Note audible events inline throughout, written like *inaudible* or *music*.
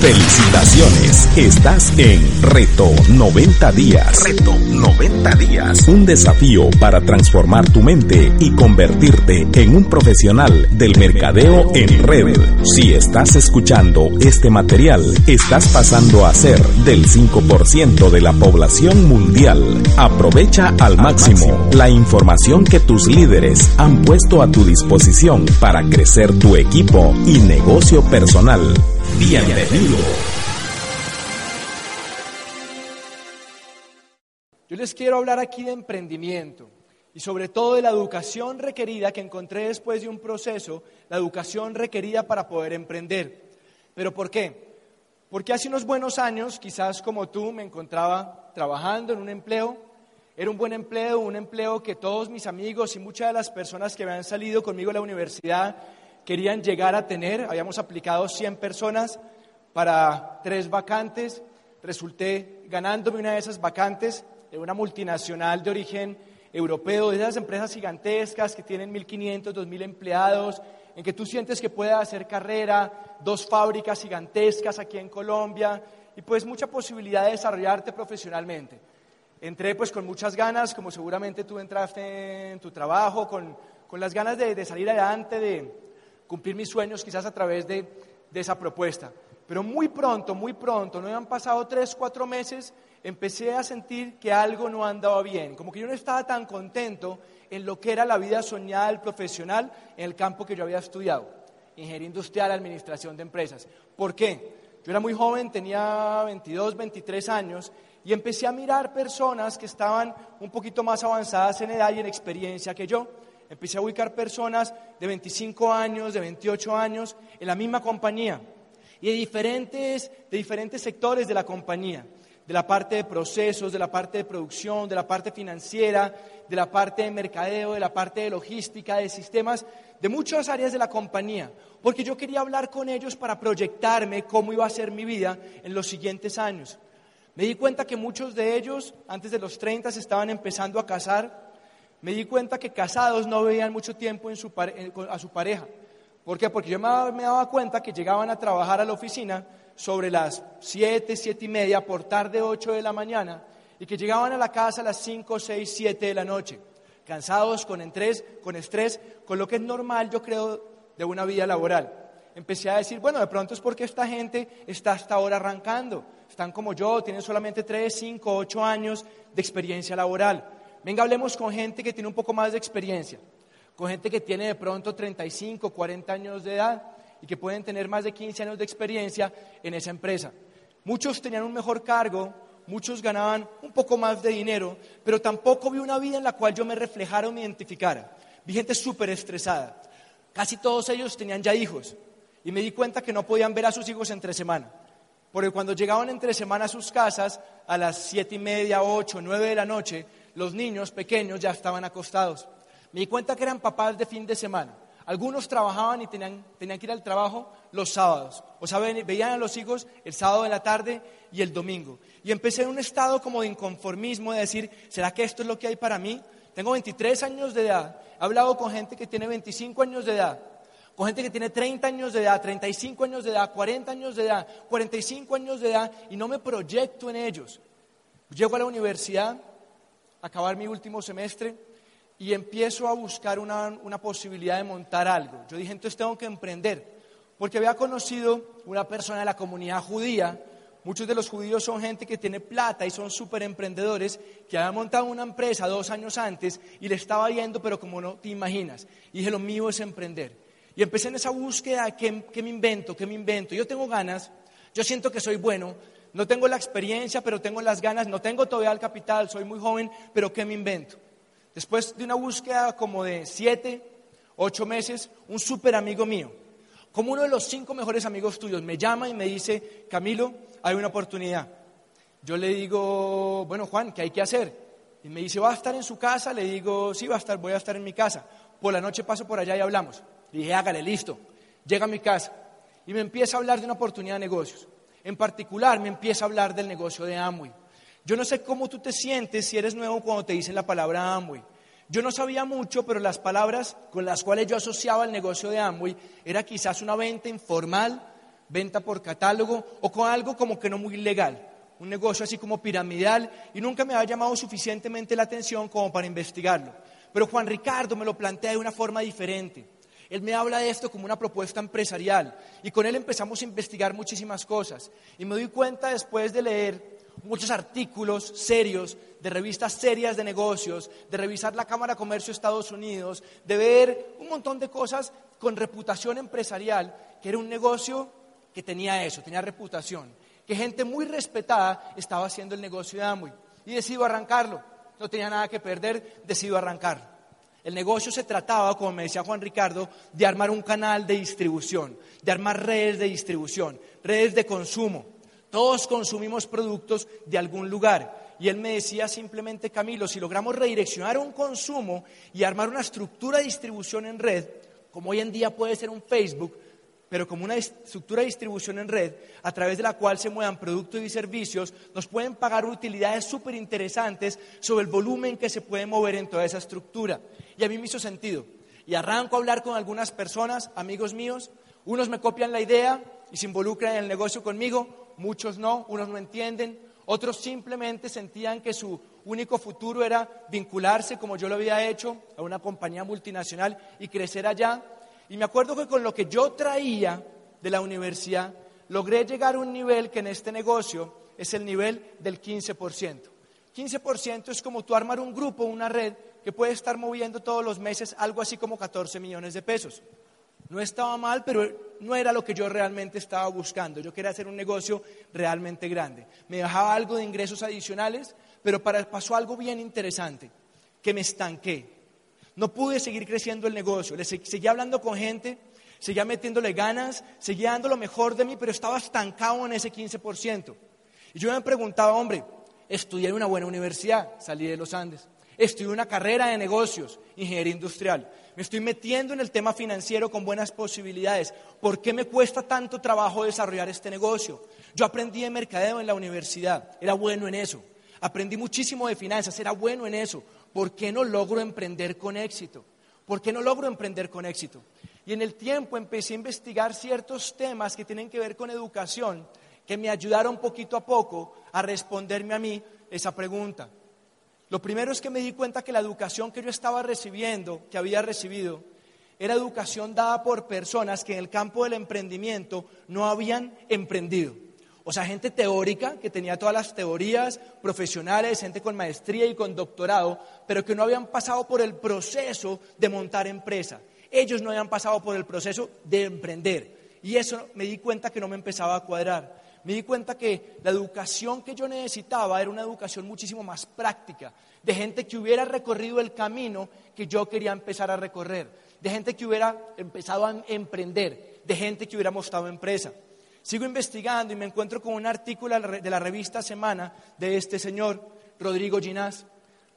Felicitaciones, estás en Reto 90 días. Reto 90 días. Un desafío para transformar tu mente y convertirte en un profesional del mercadeo en red. Si estás escuchando este material, estás pasando a ser del 5% de la población mundial. Aprovecha al máximo la información que tus líderes han puesto a tu disposición para crecer tu equipo y negocio personal. Bienvenido. Yo les quiero hablar aquí de emprendimiento y sobre todo de la educación requerida que encontré después de un proceso, la educación requerida para poder emprender. ¿Pero por qué? Porque hace unos buenos años, quizás como tú, me encontraba trabajando en un empleo. Era un buen empleo, un empleo que todos mis amigos y muchas de las personas que habían salido conmigo a la universidad querían llegar a tener. Habíamos aplicado 100 personas para tres vacantes. Resulté ganándome una de esas vacantes de una multinacional de origen europeo, de esas empresas gigantescas que tienen 1.500, 2.000 empleados, en que tú sientes que puedes hacer carrera, dos fábricas gigantescas aquí en Colombia y pues mucha posibilidad de desarrollarte profesionalmente. Entré pues con muchas ganas, como seguramente tú entraste en tu trabajo, con, con las ganas de, de salir adelante, de, cumplir mis sueños quizás a través de, esa propuesta. Pero muy pronto, muy pronto, no habían pasado tres, cuatro meses, empecé a sentir que algo no andaba bien, como que yo no estaba tan contento en lo que era la vida soñada del profesional en el campo que yo había estudiado, ingeniería industrial, administración de empresas. ¿Por qué? Yo era muy joven, tenía 22, 23 años, y empecé a mirar personas que estaban un poquito más avanzadas en edad y en experiencia que yo empecé a ubicar personas de 25 años, de 28 años en la misma compañía y de diferentes, de diferentes sectores de la compañía, de la parte de procesos, de la parte de producción, de la parte financiera, de la parte de mercadeo, de la parte de logística, de sistemas, de muchas áreas de la compañía, porque yo quería hablar con ellos para proyectarme cómo iba a ser mi vida en los siguientes años. Me di cuenta que muchos de ellos, antes de los 30, se estaban empezando a casar, me di cuenta que casados no veían mucho tiempo a su pareja. ¿Por qué? Porque yo me, daba cuenta que llegaban a trabajar a la oficina sobre las 7, 7 y media, por tarde 8 de la mañana, y que llegaban a la casa a las 5, 6, 7 de la noche, cansados, con estrés, con estrés, con lo que es normal, yo creo, de una vida laboral. Empecé a decir, bueno, de pronto es porque esta gente está hasta ahora arrancando, están como yo, tienen solamente 3, 5, 8 años de experiencia laboral. Venga, hablemos con gente que tiene un poco más de experiencia, con gente que tiene de pronto 35, 40 años de edad y que pueden tener más de 15 años de experiencia en esa empresa. Muchos tenían un mejor cargo, muchos ganaban un poco más de dinero, pero tampoco vi una vida en la cual yo me reflejara o me identificara. Vi gente súper estresada. Casi todos ellos tenían ya hijos y me di cuenta que no podían ver a sus hijos entre semana. Porque cuando llegaban entre semana a sus casas, a las siete y media, ocho, nueve de la noche, los niños pequeños ya estaban acostados. Me di cuenta que eran papás de fin de semana. Algunos trabajaban y tenían, que ir al trabajo los sábados. O sea, veían a los hijos el sábado de la tarde y el domingo. Y empecé en un estado como de inconformismo, de decir, ¿será que esto es lo que hay para mí? Tengo 23 años de edad. He hablado con gente que tiene 25 años de edad. Con gente que tiene 30 años de edad, 35 años de edad, 40 años de edad, 45 años de edad y no me proyecto en ellos. Llego a la universidad acabar mi último semestre y empiezo a buscar una, posibilidad de montar algo. Yo dije, entonces tengo que emprender, porque había conocido una persona de la comunidad judía, muchos de los judíos son gente que tiene plata y son súper emprendedores, que había montado una empresa dos años antes y le estaba yendo, pero como no te imaginas. Y dije, lo mío es emprender. Y empecé en esa búsqueda, ¿qué, qué me invento? ¿Qué me invento? Yo tengo ganas, yo siento que soy bueno, no tengo la experiencia, pero tengo las ganas, no tengo todavía el capital, soy muy joven, pero ¿qué me invento? Después de una búsqueda como de siete, ocho meses, un súper amigo mío, como uno de los cinco mejores amigos tuyos, me llama y me dice, Camilo, hay una oportunidad. Yo le digo, bueno Juan, ¿qué hay que hacer? Y me dice, ¿va a estar en su casa? Le digo, sí, va a estar, voy a estar en mi casa. Por la noche paso por allá y hablamos. Le dije, hágale, listo. Llega a mi casa y me empieza a hablar de una oportunidad de negocios. En particular, me empieza a hablar del negocio de Amway. Yo no sé cómo tú te sientes si eres nuevo cuando te dicen la palabra Amway. Yo no sabía mucho, pero las palabras con las cuales yo asociaba el negocio de Amway era quizás una venta informal venta por catálogo o con algo como que no muy legal, un negocio así como piramidal y nunca me había llamado suficientemente la atención como para investigarlo. Pero Juan Ricardo me lo plantea de una forma diferente. Él me habla de esto como una propuesta empresarial y con él empezamos a investigar muchísimas cosas. Y me doy cuenta después de leer muchos artículos serios de revistas serias de negocios, de revisar la Cámara de Comercio de Estados Unidos, de ver un montón de cosas con reputación empresarial, que era un negocio que tenía eso, tenía reputación, que gente muy respetada estaba haciendo el negocio de Amway. Y decido arrancarlo, no tenía nada que perder, decido arrancarlo. El negocio se trataba, como me decía Juan Ricardo, de armar un canal de distribución, de armar redes de distribución, redes de consumo. Todos consumimos productos de algún lugar. Y él me decía simplemente, Camilo, si logramos redireccionar un consumo y armar una estructura de distribución en red, como hoy en día puede ser un Facebook, pero como una estructura de distribución en red a través de la cual se muevan productos y servicios, nos pueden pagar utilidades súper interesantes sobre el volumen que se puede mover en toda esa estructura. Y a mí me hizo sentido. Y arranco a hablar con algunas personas, amigos míos, unos me copian la idea y se involucran en el negocio conmigo, muchos no, unos no entienden, otros simplemente sentían que su único futuro era vincularse, como yo lo había hecho, a una compañía multinacional y crecer allá y me acuerdo que con lo que yo traía de la universidad, logré llegar a un nivel que en este negocio es el nivel del 15%. 15% es como tú armar un grupo, una red, que puede estar moviendo todos los meses algo así como 14 millones de pesos. No estaba mal, pero no era lo que yo realmente estaba buscando. Yo quería hacer un negocio realmente grande. Me dejaba algo de ingresos adicionales, pero pasó algo bien interesante, que me estanqué. No pude seguir creciendo el negocio. Le seguía hablando con gente, seguía metiéndole ganas, seguía dando lo mejor de mí, pero estaba estancado en ese 15%. Y yo me preguntaba, hombre, estudié en una buena universidad, salí de los Andes. Estudié una carrera de negocios, ingeniería industrial. Me estoy metiendo en el tema financiero con buenas posibilidades. ¿Por qué me cuesta tanto trabajo desarrollar este negocio? Yo aprendí de mercadeo en la universidad, era bueno en eso. Aprendí muchísimo de finanzas, era bueno en eso. ¿Por qué no logro emprender con éxito? ¿Por qué no logro emprender con éxito? Y en el tiempo empecé a investigar ciertos temas que tienen que ver con educación, que me ayudaron poquito a poco a responderme a mí esa pregunta. Lo primero es que me di cuenta que la educación que yo estaba recibiendo, que había recibido, era educación dada por personas que en el campo del emprendimiento no habían emprendido. O sea, gente teórica, que tenía todas las teorías profesionales, gente con maestría y con doctorado, pero que no habían pasado por el proceso de montar empresa. Ellos no habían pasado por el proceso de emprender. Y eso me di cuenta que no me empezaba a cuadrar. Me di cuenta que la educación que yo necesitaba era una educación muchísimo más práctica, de gente que hubiera recorrido el camino que yo quería empezar a recorrer, de gente que hubiera empezado a emprender, de gente que hubiera mostrado empresa. Sigo investigando y me encuentro con un artículo de la revista Semana de este señor, Rodrigo Ginás.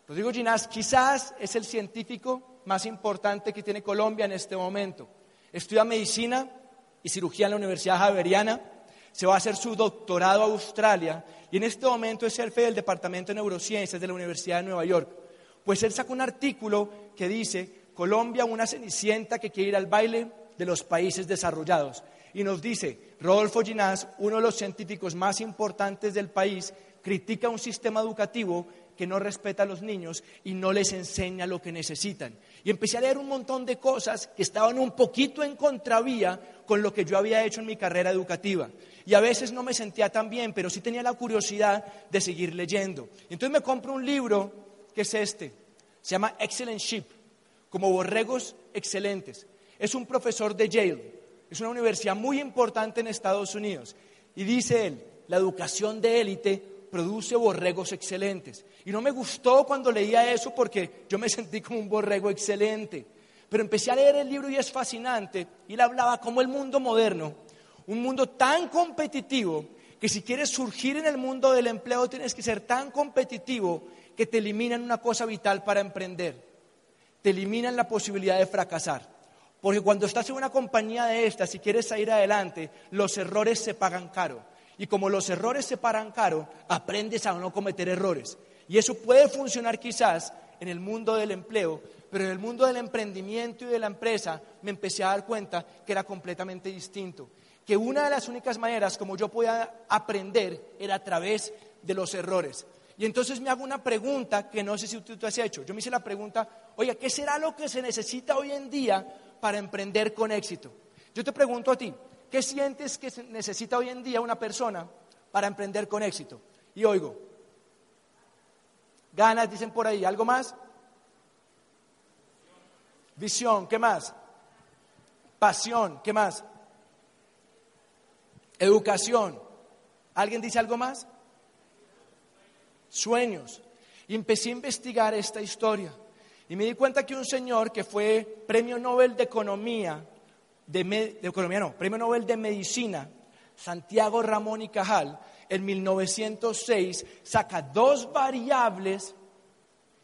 Rodrigo Ginás quizás es el científico más importante que tiene Colombia en este momento. Estudia medicina y cirugía en la Universidad Javeriana, se va a hacer su doctorado a Australia y en este momento es jefe del Departamento de Neurociencias de la Universidad de Nueva York. Pues él sacó un artículo que dice, Colombia una cenicienta que quiere ir al baile de los países desarrollados. Y nos dice, Rodolfo Ginás, uno de los científicos más importantes del país, critica un sistema educativo que no respeta a los niños y no les enseña lo que necesitan. Y empecé a leer un montón de cosas que estaban un poquito en contravía con lo que yo había hecho en mi carrera educativa. Y a veces no me sentía tan bien, pero sí tenía la curiosidad de seguir leyendo. Entonces me compro un libro que es este, se llama Excellent Sheep, como borregos excelentes. Es un profesor de Yale es una universidad muy importante en Estados Unidos. Y dice él, la educación de élite produce borregos excelentes. Y no me gustó cuando leía eso porque yo me sentí como un borrego excelente. Pero empecé a leer el libro y es fascinante. Y él hablaba como el mundo moderno, un mundo tan competitivo, que si quieres surgir en el mundo del empleo tienes que ser tan competitivo que te eliminan una cosa vital para emprender. Te eliminan la posibilidad de fracasar. Porque cuando estás en una compañía de estas y quieres salir adelante, los errores se pagan caro. Y como los errores se pagan caro, aprendes a no cometer errores. Y eso puede funcionar quizás en el mundo del empleo, pero en el mundo del emprendimiento y de la empresa me empecé a dar cuenta que era completamente distinto. que una de las únicas maneras como yo podía aprender era a través de los errores. Y entonces me hago una pregunta que no sé si tú, tú has hecho. Yo me hice la pregunta, oye, ¿qué será lo que se necesita hoy en día para emprender con éxito? Yo te pregunto a ti, ¿qué sientes que necesita hoy en día una persona para emprender con éxito? Y oigo, ganas, dicen por ahí, ¿algo más? Visión, ¿qué más? Pasión, ¿qué más? Educación. ¿Alguien dice algo más? Sueños. Y empecé a investigar esta historia. Y me di cuenta que un señor que fue premio Nobel de Economía, de, Economía no, premio Nobel de Medicina, Santiago Ramón y Cajal, en 1906 saca dos variables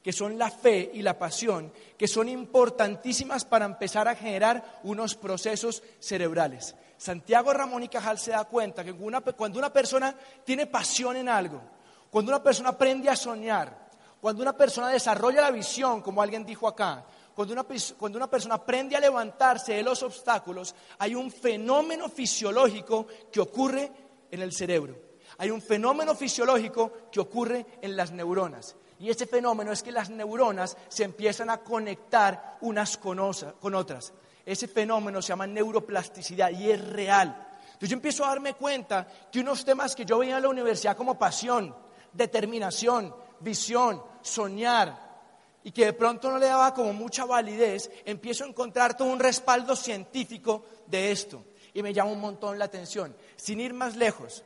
que son la fe y la pasión, que son importantísimas para empezar a generar unos procesos cerebrales. Santiago Ramón y Cajal se da cuenta que cuando una persona tiene pasión en algo, cuando una persona aprende a soñar, cuando una persona desarrolla la visión, como alguien dijo acá, cuando una, cuando una, persona aprende a levantarse de los obstáculos, hay un fenómeno fisiológico que ocurre en el cerebro. Hay un fenómeno fisiológico que ocurre en las neuronas. Y ese fenómeno es que las neuronas se empiezan a conectar unas con, otras. Ese fenómeno se llama neuroplasticidad y es real. Entonces yo empiezo a darme cuenta que unos temas que yo veía en la universidad como pasión, determinación, visión, soñar, y que de pronto no le daba como mucha validez, empiezo a encontrar todo un respaldo científico de esto. Y me llama un montón la atención. Sin ir más lejos,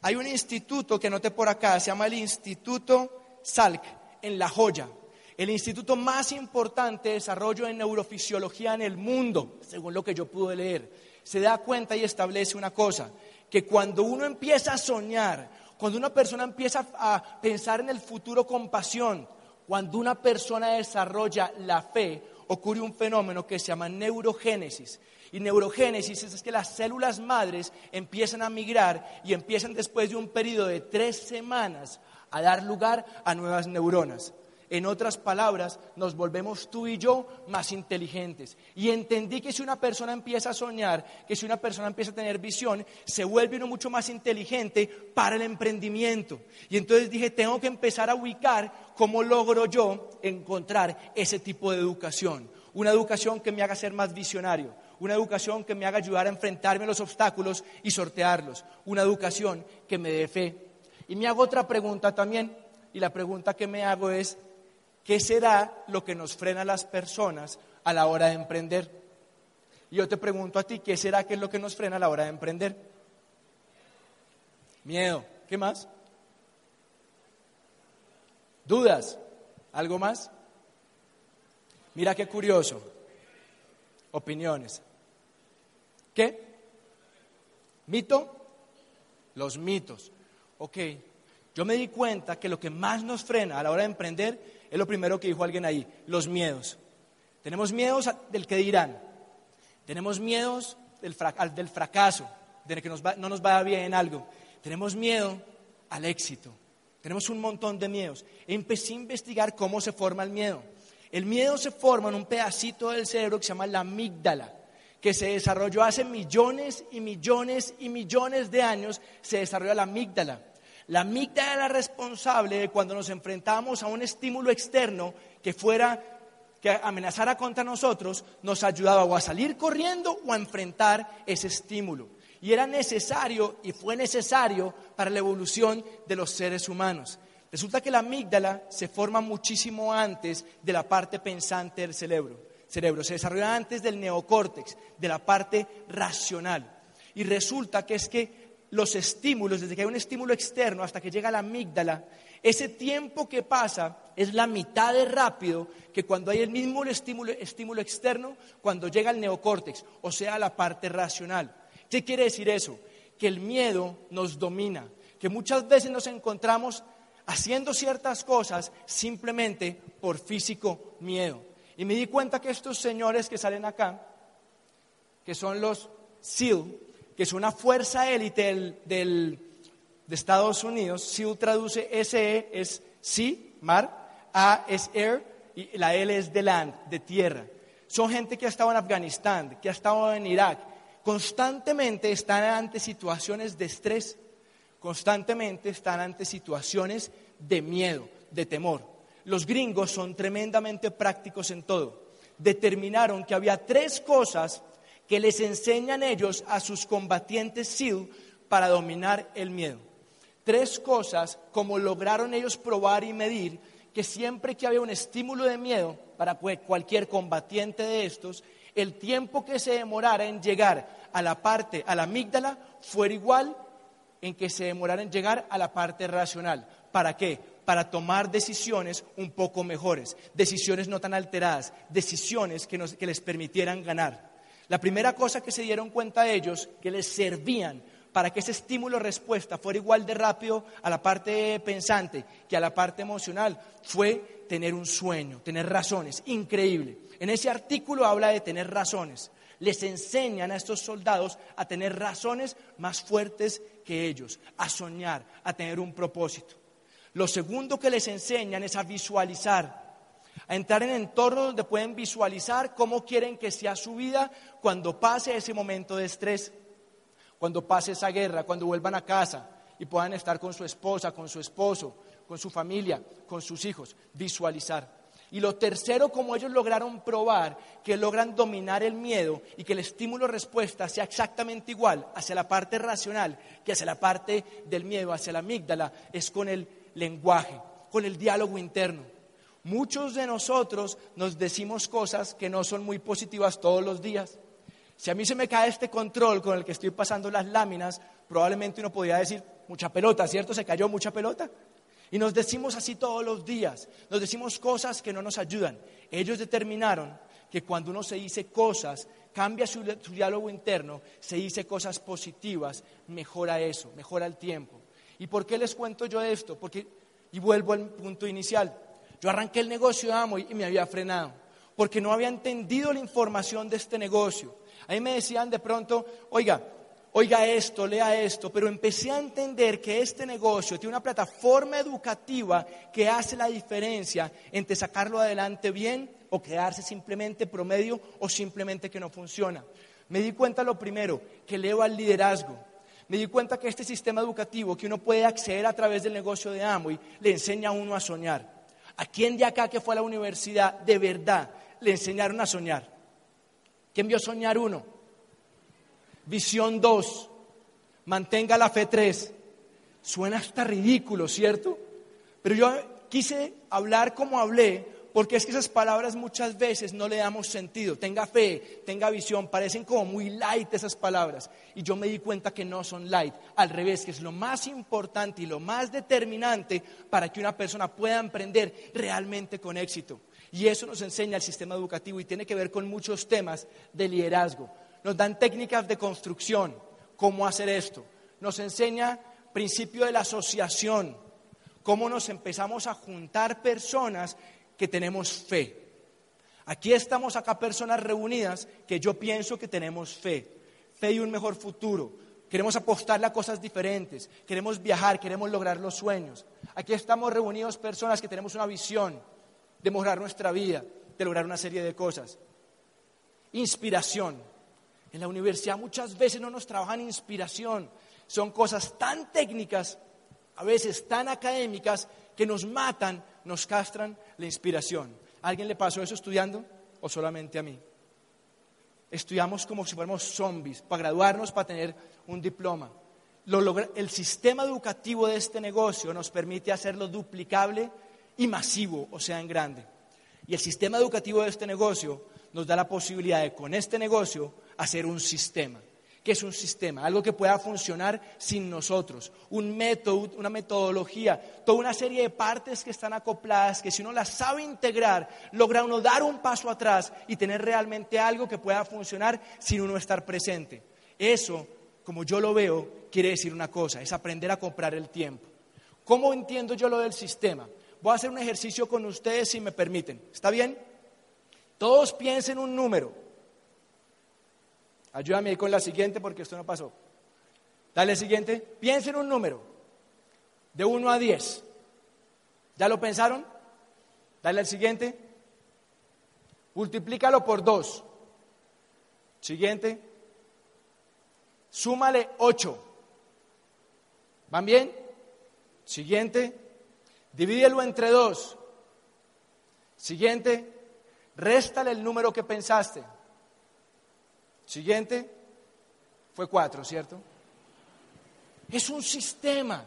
hay un instituto que noté por acá, se llama el Instituto Salk, en La Joya, el instituto más importante de desarrollo en neurofisiología en el mundo, según lo que yo pude leer, se da cuenta y establece una cosa, que cuando uno empieza a soñar, cuando una persona empieza a pensar en el futuro con pasión, cuando una persona desarrolla la fe, ocurre un fenómeno que se llama neurogénesis. Y neurogénesis es que las células madres empiezan a migrar y empiezan después de un periodo de tres semanas a dar lugar a nuevas neuronas. En otras palabras, nos volvemos tú y yo más inteligentes. Y entendí que si una persona empieza a soñar, que si una persona empieza a tener visión, se vuelve uno mucho más inteligente para el emprendimiento. Y entonces dije, tengo que empezar a ubicar cómo logro yo encontrar ese tipo de educación. Una educación que me haga ser más visionario, una educación que me haga ayudar a enfrentarme a los obstáculos y sortearlos, una educación que me dé fe y me hago otra pregunta también, y la pregunta que me hago es, ¿qué será lo que nos frena a las personas a la hora de emprender? Y yo te pregunto a ti, ¿qué será que es lo que nos frena a la hora de emprender? Miedo. ¿Qué más? ¿Dudas? ¿Algo más? Mira qué curioso. Opiniones. ¿Qué? ¿Mito? Los mitos ok, yo me di cuenta que lo que más nos frena a la hora de emprender es lo primero que dijo alguien ahí, los miedos. Tenemos miedos del que dirán, tenemos miedos del, fracaso, de que no nos vaya bien en algo, tenemos miedo al éxito, tenemos un montón de miedos. Empecé a investigar cómo se forma el miedo. El miedo se forma en un pedacito del cerebro que se llama la amígdala que se desarrolló hace millones y millones y millones de años, se desarrolló la amígdala. La amígdala era responsable de cuando nos enfrentábamos a un estímulo externo que fuera que amenazara contra nosotros, nos ayudaba o a salir corriendo o a enfrentar ese estímulo. Y era necesario y fue necesario para la evolución de los seres humanos. Resulta que la amígdala se forma muchísimo antes de la parte pensante del cerebro cerebro, se desarrolla antes del neocórtex, de la parte racional. Y resulta que es que los estímulos, desde que hay un estímulo externo hasta que llega la amígdala, ese tiempo que pasa es la mitad de rápido que cuando hay el mismo estímulo, externo, cuando llega el neocórtex, o sea, la parte racional. ¿Qué quiere decir eso? Que el miedo nos domina, que muchas veces nos encontramos haciendo ciertas cosas simplemente por físico miedo. Y me di cuenta que estos señores que salen acá, que son los SEAL, que es una fuerza élite de Estados Unidos, SEAL traduce SE es Sea, mar, A es Air y la L es de land, de tierra. Son gente que ha estado en Afganistán, que ha estado en Irak, constantemente están ante situaciones de estrés, constantemente están ante situaciones de miedo, de temor. Los gringos son tremendamente prácticos en todo. Determinaron que había tres cosas que les enseñan ellos a sus combatientes SEAL para dominar el miedo. Tres cosas como lograron ellos probar y medir que siempre que había un estímulo de miedo para cualquier combatiente de estos, el tiempo que se demorara en llegar a la parte, a la amígdala, fuera igual en que se demorara en llegar a la parte racional. ¿Para qué? Para tomar decisiones un poco mejores, decisiones no tan alteradas, decisiones que, que les permitieran ganar. La primera cosa que se dieron cuenta ellos, que les servían para que ese estímulo-respuesta fuera igual de rápido a la parte pensante que a la parte emocional, fue tener un sueño, tener razones. Increíble. En ese artículo habla de tener razones. Les enseñan a estos soldados a tener razones más fuertes que ellos, a soñar, a tener un propósito. Lo segundo que les enseñan es a visualizar a entrar en entornos donde pueden visualizar cómo quieren que sea su vida cuando pase ese momento de estrés, cuando pase esa guerra, cuando vuelvan a casa y puedan estar con su esposa, con su esposo, con su familia, con sus hijos, visualizar. Y lo tercero, como ellos lograron probar que logran dominar el miedo y que el estímulo-respuesta sea exactamente igual hacia la parte racional que hacia la parte del miedo, hacia la amígdala, es con el lenguaje, con el diálogo interno. Muchos de nosotros nos decimos cosas que no son muy positivas todos los días. Si a mí se me cae este control con el que estoy pasando las láminas, probablemente uno podría decir mucha pelota, ¿cierto? Se cayó mucha pelota. Y nos decimos así todos los días, nos decimos cosas que no nos ayudan. Ellos determinaron que cuando uno se dice cosas, cambia su, diálogo interno, se dice cosas positivas, mejora eso, mejora el tiempo. ¿Y por qué les cuento yo esto? Porque, y vuelvo al punto inicial, yo arranqué el negocio de Amo y me había frenado, porque no había entendido la información de este negocio. Ahí me decían de pronto, oiga, oiga esto, lea esto, pero empecé a entender que este negocio tiene una plataforma educativa que hace la diferencia entre sacarlo adelante bien o quedarse simplemente promedio o simplemente que no funciona. Me di cuenta lo primero, que leo al liderazgo. Me di cuenta que este sistema educativo que uno puede acceder a través del negocio de Amway le enseña a uno a soñar. ¿A quién de acá que fue a la universidad de verdad le enseñaron a soñar? ¿Quién vio soñar uno? Visión dos. Mantenga la fe tres. Suena hasta ridículo, ¿cierto? Pero yo quise hablar como hablé porque es que esas palabras muchas veces no le damos sentido. Tenga fe, tenga visión, parecen como muy light esas palabras. Y yo me di cuenta que no son light, al revés, que es lo más importante y lo más determinante para que una persona pueda emprender realmente con éxito. Y eso nos enseña el sistema educativo y tiene que ver con muchos temas de liderazgo. Nos dan técnicas de construcción, cómo hacer esto. Nos enseña principio de la asociación, cómo nos empezamos a juntar personas que tenemos fe. Aquí estamos acá personas reunidas que yo pienso que tenemos fe, fe y un mejor futuro. Queremos apostarle a cosas diferentes, queremos viajar, queremos lograr los sueños. Aquí estamos reunidos personas que tenemos una visión de mejorar nuestra vida, de lograr una serie de cosas. Inspiración. En la universidad muchas veces no nos trabajan inspiración. Son cosas tan técnicas, a veces tan académicas, que nos matan nos castran la inspiración. ¿A alguien le pasó eso estudiando o solamente a mí? Estudiamos como si fuéramos zombies para graduarnos, para tener un diploma. el sistema educativo de este negocio nos permite hacerlo duplicable y masivo, o sea, en grande. Y el sistema educativo de este negocio nos da la posibilidad de, con este negocio, hacer un sistema que es un sistema, algo que pueda funcionar sin nosotros, un método, una metodología, toda una serie de partes que están acopladas, que si uno las sabe integrar, logra uno dar un paso atrás y tener realmente algo que pueda funcionar sin uno estar presente. Eso, como yo lo veo, quiere decir una cosa, es aprender a comprar el tiempo. ¿Cómo entiendo yo lo del sistema? Voy a hacer un ejercicio con ustedes si me permiten. ¿Está bien? Todos piensen un número. Ayúdame ahí con la siguiente porque esto no pasó. Dale siguiente. Piensen un número. De 1 a 10. ¿Ya lo pensaron? Dale al siguiente. Multiplícalo por 2. Siguiente. súmale 8. ¿Van bien? Siguiente, divídelo entre 2. Siguiente, réstale el número que pensaste. Siguiente, fue 4, ¿cierto? Es un sistema.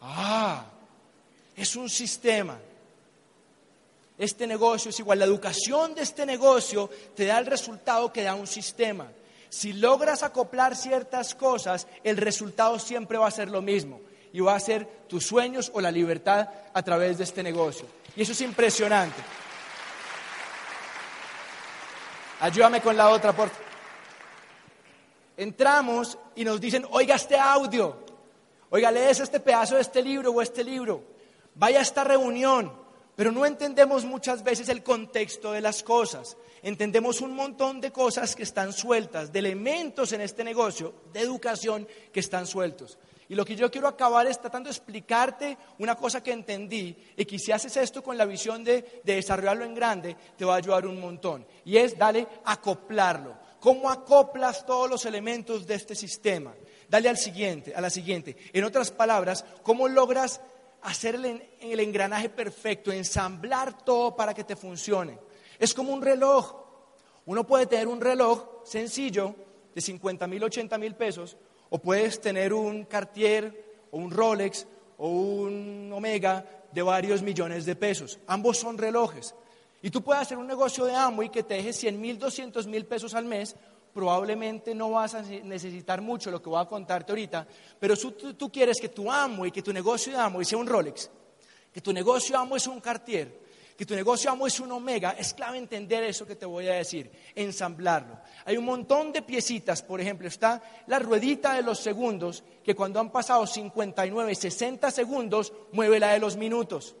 Ah, es un sistema. Este negocio es igual. La educación de este negocio te da el resultado que da un sistema. Si logras acoplar ciertas cosas, el resultado siempre va a ser lo mismo. Y va a ser tus sueños o la libertad a través de este negocio. Y eso es impresionante. Ayúdame con la otra, por Entramos y nos dicen, oiga este audio, oiga, lees este pedazo de este libro o este libro, vaya a esta reunión, pero no entendemos muchas veces el contexto de las cosas. Entendemos un montón de cosas que están sueltas, de elementos en este negocio de educación que están sueltos. Y lo que yo quiero acabar es tratando de explicarte una cosa que entendí y que si haces esto con la visión de, de desarrollarlo en grande, te va a ayudar un montón. Y es, dale, acoplarlo. ¿Cómo acoplas todos los elementos de este sistema? Dale al siguiente, a la siguiente. En otras palabras, ¿cómo logras hacer el, el engranaje perfecto, ensamblar todo para que te funcione? Es como un reloj. Uno puede tener un reloj sencillo de 50 mil, 80 mil pesos, o puedes tener un Cartier o un Rolex o un Omega de varios millones de pesos. Ambos son relojes. Y tú puedes hacer un negocio de amo y que te deje 100 mil, 200 mil pesos al mes, probablemente no vas a necesitar mucho lo que voy a contarte ahorita, pero tú, tú quieres que tu amo y que tu negocio de amo sea un Rolex, que tu negocio de amo es un Cartier, que tu negocio amo es un Omega, es clave entender eso que te voy a decir, ensamblarlo. Hay un montón de piecitas, por ejemplo, está la ruedita de los segundos, que cuando han pasado 59, 60 segundos, mueve la de los minutos.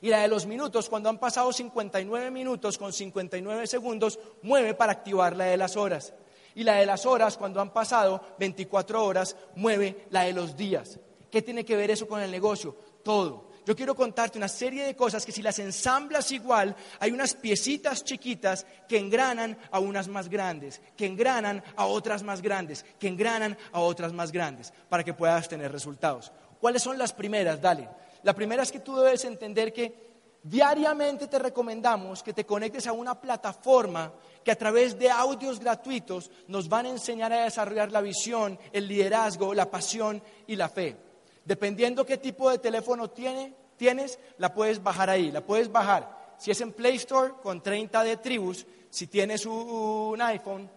Y la de los minutos, cuando han pasado 59 minutos con 59 segundos, mueve para activar la de las horas. Y la de las horas, cuando han pasado 24 horas, mueve la de los días. ¿Qué tiene que ver eso con el negocio? Todo. Yo quiero contarte una serie de cosas que si las ensamblas igual, hay unas piecitas chiquitas que engranan a unas más grandes, que engranan a otras más grandes, que engranan a otras más grandes, para que puedas tener resultados. ¿Cuáles son las primeras? Dale. La primera es que tú debes entender que diariamente te recomendamos que te conectes a una plataforma que a través de audios gratuitos nos van a enseñar a desarrollar la visión, el liderazgo, la pasión y la fe. Dependiendo qué tipo de teléfono tienes, la puedes bajar ahí, la puedes bajar. Si es en Play Store, con 30 de Tribus, si tienes un iPhone,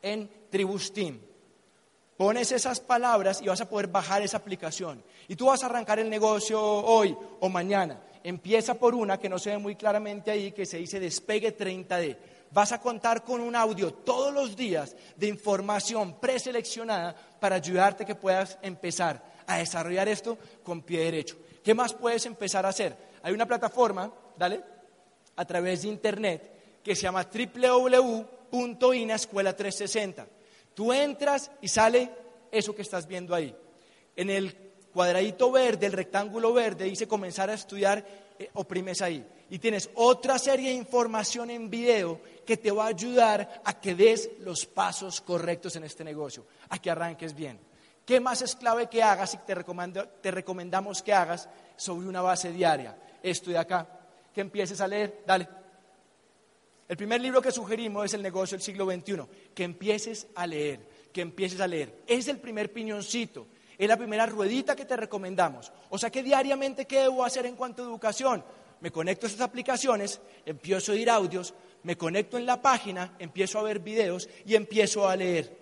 en Tribus Team. Pones esas palabras y vas a poder bajar esa aplicación. Y tú vas a arrancar el negocio hoy o mañana. Empieza por una que no se ve muy claramente ahí, que se dice despegue 30D. Vas a contar con un audio todos los días de información preseleccionada para ayudarte que puedas empezar a desarrollar esto con pie derecho. ¿Qué más puedes empezar a hacer? Hay una plataforma, dale, a través de internet que se llama www.inascuela360 Tú entras y sale eso que estás viendo ahí. En el cuadradito verde, el rectángulo verde, dice comenzar a estudiar, eh, oprimes ahí. Y tienes otra serie de información en video que te va a ayudar a que des los pasos correctos en este negocio, a que arranques bien. ¿Qué más es clave que hagas y te, te recomendamos que hagas sobre una base diaria? Esto de acá, que empieces a leer, dale. El primer libro que sugerimos es El negocio del siglo XXI, que empieces a leer, que empieces a leer. Es el primer piñoncito, es la primera ruedita que te recomendamos. O sea que diariamente, ¿qué debo hacer en cuanto a educación? Me conecto a estas aplicaciones, empiezo a oír audios, me conecto en la página, empiezo a ver videos y empiezo a leer.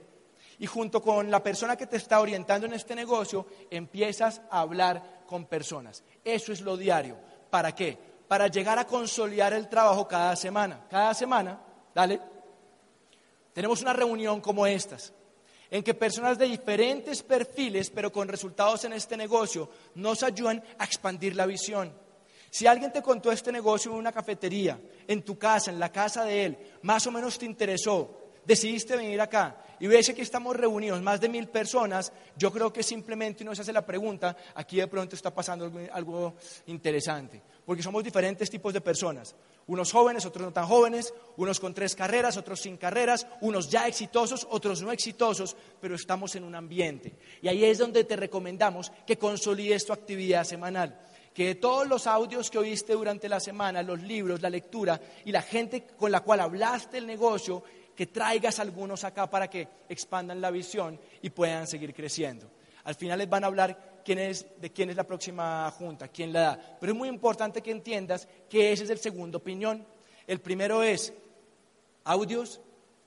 Y junto con la persona que te está orientando en este negocio, empiezas a hablar con personas. Eso es lo diario. ¿Para qué? Para llegar a consolidar el trabajo cada semana. Cada semana, dale, tenemos una reunión como estas, en que personas de diferentes perfiles, pero con resultados en este negocio, nos ayudan a expandir la visión. Si alguien te contó este negocio en una cafetería, en tu casa, en la casa de él, más o menos te interesó, decidiste venir acá. Y ves que estamos reunidos más de mil personas, yo creo que simplemente uno se hace la pregunta, aquí de pronto está pasando algo, interesante, porque somos diferentes tipos de personas. Unos jóvenes, otros no tan jóvenes, unos con tres carreras, otros sin carreras, unos ya exitosos, otros no exitosos, pero estamos en un ambiente. Y ahí es donde te recomendamos que consolides tu actividad semanal. Que de todos los audios que oíste durante la semana, los libros, la lectura y la gente con la cual hablaste el negocio, que traigas algunos acá para que expandan la visión y puedan seguir creciendo. Al final les van a hablar quién es, de quién es la próxima junta, quién la da. Pero es muy importante que entiendas que ese es el segundo opinión. El primero es audios,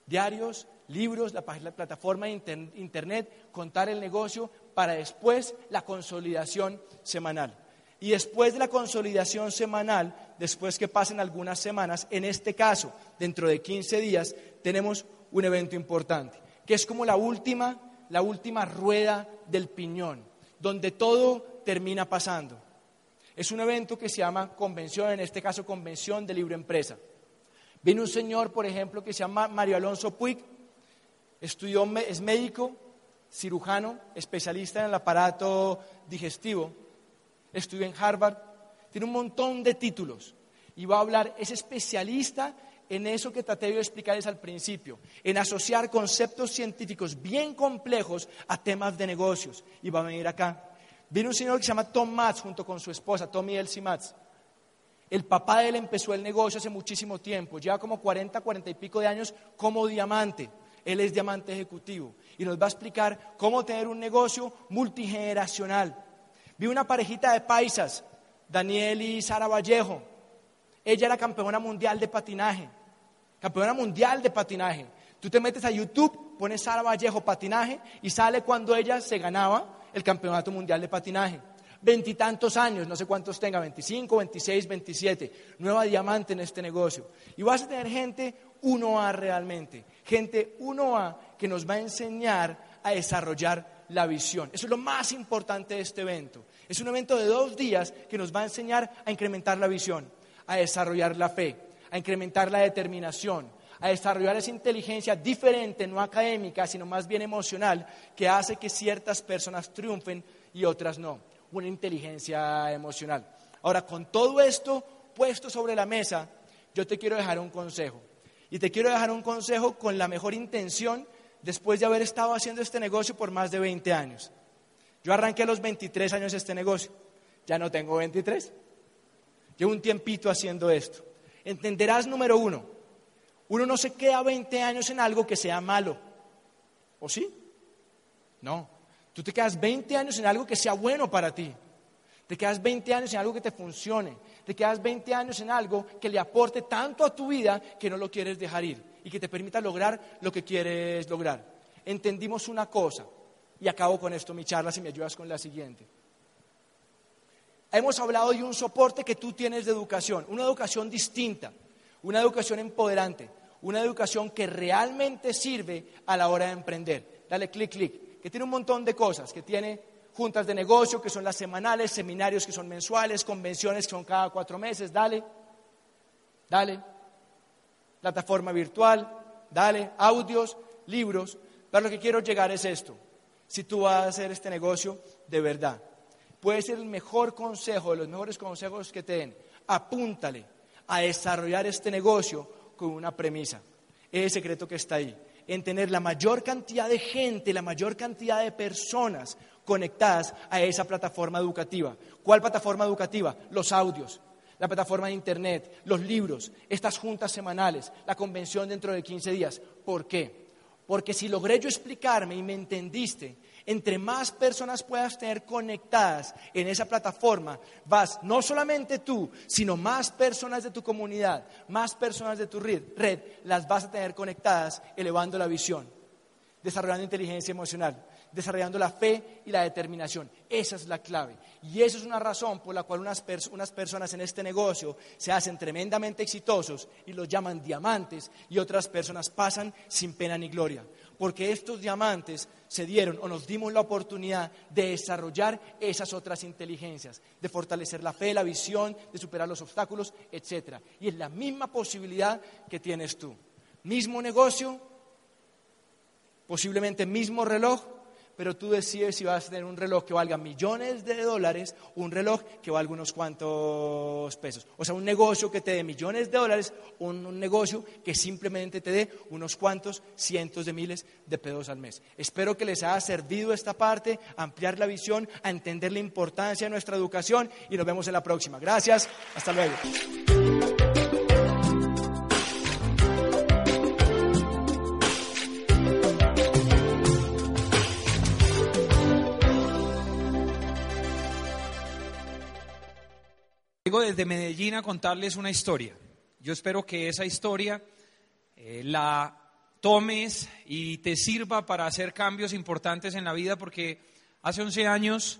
diarios, libros, la, la plataforma de internet, contar el negocio para después la consolidación semanal. Y después de la consolidación semanal, después que pasen algunas semanas, en este caso, dentro de 15 días, tenemos un evento importante, que es como la última, la última rueda del piñón, donde todo termina pasando. Es un evento que se llama convención, en este caso convención de libre empresa. Viene un señor, por ejemplo, que se llama Mario Alonso Puig, estudió, es médico, cirujano, especialista en el aparato digestivo estudió en Harvard, tiene un montón de títulos y va a hablar, es especialista en eso que traté de explicarles al principio, en asociar conceptos científicos bien complejos a temas de negocios. Y va a venir acá. Viene un señor que se llama Tom Matz junto con su esposa, Tommy Elsie Matz. El papá de él empezó el negocio hace muchísimo tiempo, lleva como 40, 40 y pico de años como diamante. Él es diamante ejecutivo y nos va a explicar cómo tener un negocio multigeneracional Vi una parejita de paisas, Daniel y Sara Vallejo. Ella era campeona mundial de patinaje. Campeona mundial de patinaje. Tú te metes a YouTube, pones Sara Vallejo patinaje y sale cuando ella se ganaba el campeonato mundial de patinaje. Veintitantos años, no sé cuántos tenga, 25, 26, 27. Nueva diamante en este negocio. Y vas a tener gente 1A realmente. Gente 1A que nos va a enseñar a desarrollar la visión. Eso es lo más importante de este evento. Es un evento de dos días que nos va a enseñar a incrementar la visión, a desarrollar la fe, a incrementar la determinación, a desarrollar esa inteligencia diferente, no académica, sino más bien emocional, que hace que ciertas personas triunfen y otras no. Una inteligencia emocional. Ahora, con todo esto puesto sobre la mesa, yo te quiero dejar un consejo. Y te quiero dejar un consejo con la mejor intención después de haber estado haciendo este negocio por más de 20 años. Yo arranqué a los 23 años este negocio, ya no tengo 23. Llevo un tiempito haciendo esto. Entenderás, número uno, uno no se queda 20 años en algo que sea malo. ¿O sí? No. Tú te quedas 20 años en algo que sea bueno para ti. Te quedas 20 años en algo que te funcione. Te quedas 20 años en algo que le aporte tanto a tu vida que no lo quieres dejar ir y que te permita lograr lo que quieres lograr. Entendimos una cosa, y acabo con esto mi charla si me ayudas con la siguiente. Hemos hablado de un soporte que tú tienes de educación, una educación distinta, una educación empoderante, una educación que realmente sirve a la hora de emprender. Dale clic, clic, que tiene un montón de cosas, que tiene juntas de negocio, que son las semanales, seminarios que son mensuales, convenciones que son cada cuatro meses, dale, dale plataforma virtual, dale, audios, libros. Pero lo que quiero llegar es esto. Si tú vas a hacer este negocio de verdad, puede ser el mejor consejo, de los mejores consejos que te den. Apúntale a desarrollar este negocio con una premisa. Es el secreto que está ahí. En tener la mayor cantidad de gente, la mayor cantidad de personas conectadas a esa plataforma educativa. ¿Cuál plataforma educativa? Los audios la plataforma de Internet, los libros, estas juntas semanales, la convención dentro de 15 días. ¿Por qué? Porque si logré yo explicarme y me entendiste, entre más personas puedas tener conectadas en esa plataforma, vas no solamente tú, sino más personas de tu comunidad, más personas de tu red, red las vas a tener conectadas, elevando la visión, desarrollando inteligencia emocional, desarrollando la fe y la determinación. Esa es la clave. Y esa es una razón por la cual unas, unas personas en este negocio se hacen tremendamente exitosos y los llaman diamantes y otras personas pasan sin pena ni gloria. Porque estos diamantes se dieron o nos dimos la oportunidad de desarrollar esas otras inteligencias, de fortalecer la fe, la visión, de superar los obstáculos, etc. Y es la misma posibilidad que tienes tú. Mismo negocio, posiblemente mismo reloj, pero tú decides si vas a tener un reloj que valga millones de dólares un reloj que valga unos cuantos pesos. O sea, un negocio que te dé millones de dólares un, un negocio que simplemente te dé unos cuantos cientos de miles de pesos al mes. Espero que les haya servido esta parte, ampliar la visión, a entender la importancia de nuestra educación y nos vemos en la próxima. Gracias, hasta luego. Desde Medellín a contarles una historia. Yo espero que esa historia eh, la tomes y te sirva para hacer cambios importantes en la vida porque hace 11 años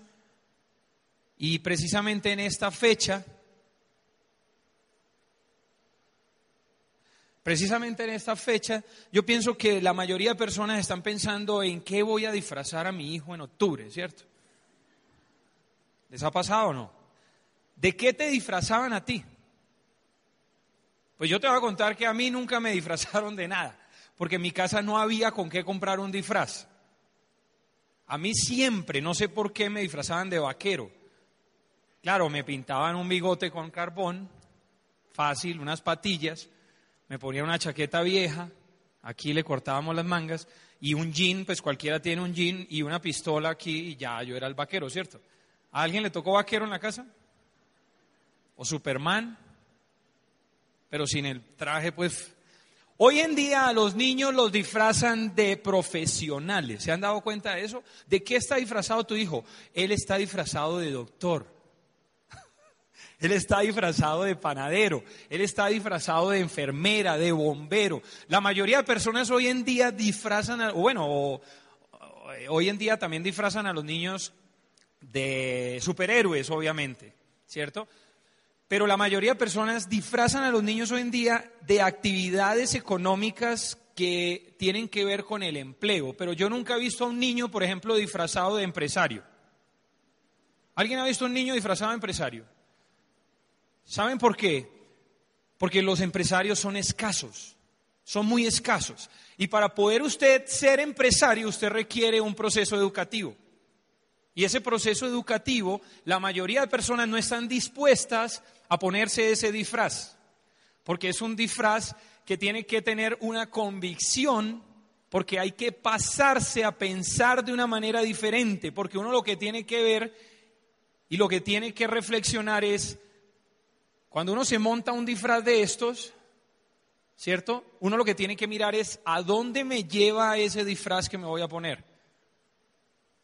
y precisamente en esta fecha, precisamente en esta fecha, yo pienso que la mayoría de personas están pensando en qué voy a disfrazar a mi hijo en octubre, ¿cierto? ¿Les ha pasado o no? ¿De qué te disfrazaban a ti? Pues yo te voy a contar que a mí nunca me *laughs* disfrazaron de nada, porque en mi casa no había con qué comprar un disfraz. A mí siempre, no sé por qué, me disfrazaban de vaquero. Claro, me pintaban un bigote con carbón, fácil, unas patillas, me ponía una chaqueta vieja, aquí le cortábamos las mangas, y un jean, pues cualquiera tiene un jean, y una pistola aquí, y ya yo era el vaquero, ¿cierto? ¿A alguien le tocó vaquero en la casa? O Superman, pero sin el traje, pues... Hoy en día a los niños los disfrazan de profesionales. ¿Se han dado cuenta de eso? ¿De qué está disfrazado tu hijo? Él está disfrazado de doctor. *laughs* Él está disfrazado de panadero, él está disfrazado de enfermera, de bombero. La mayoría de personas hoy en día disfrazan, a, bueno, hoy en día también disfrazan a los niños de superhéroes, obviamente, ¿cierto? Pero la mayoría de personas disfrazan a los niños hoy en día de actividades económicas que tienen que ver con el empleo. Pero yo nunca he visto a un niño, por ejemplo, disfrazado de empresario. ¿Alguien ha visto a un niño disfrazado de empresario? ¿Saben por qué? Porque los empresarios son escasos, son muy escasos. Y para poder usted ser empresario, usted requiere un proceso educativo. Y ese proceso educativo, la mayoría de personas no están dispuestas a ponerse ese disfraz, porque es un disfraz que tiene que tener una convicción, porque hay que pasarse a pensar de una manera diferente, porque uno lo que tiene que ver y lo que tiene que reflexionar es, cuando uno se monta un disfraz de estos, ¿cierto? Uno lo que tiene que mirar es a dónde me lleva ese disfraz que me voy a poner.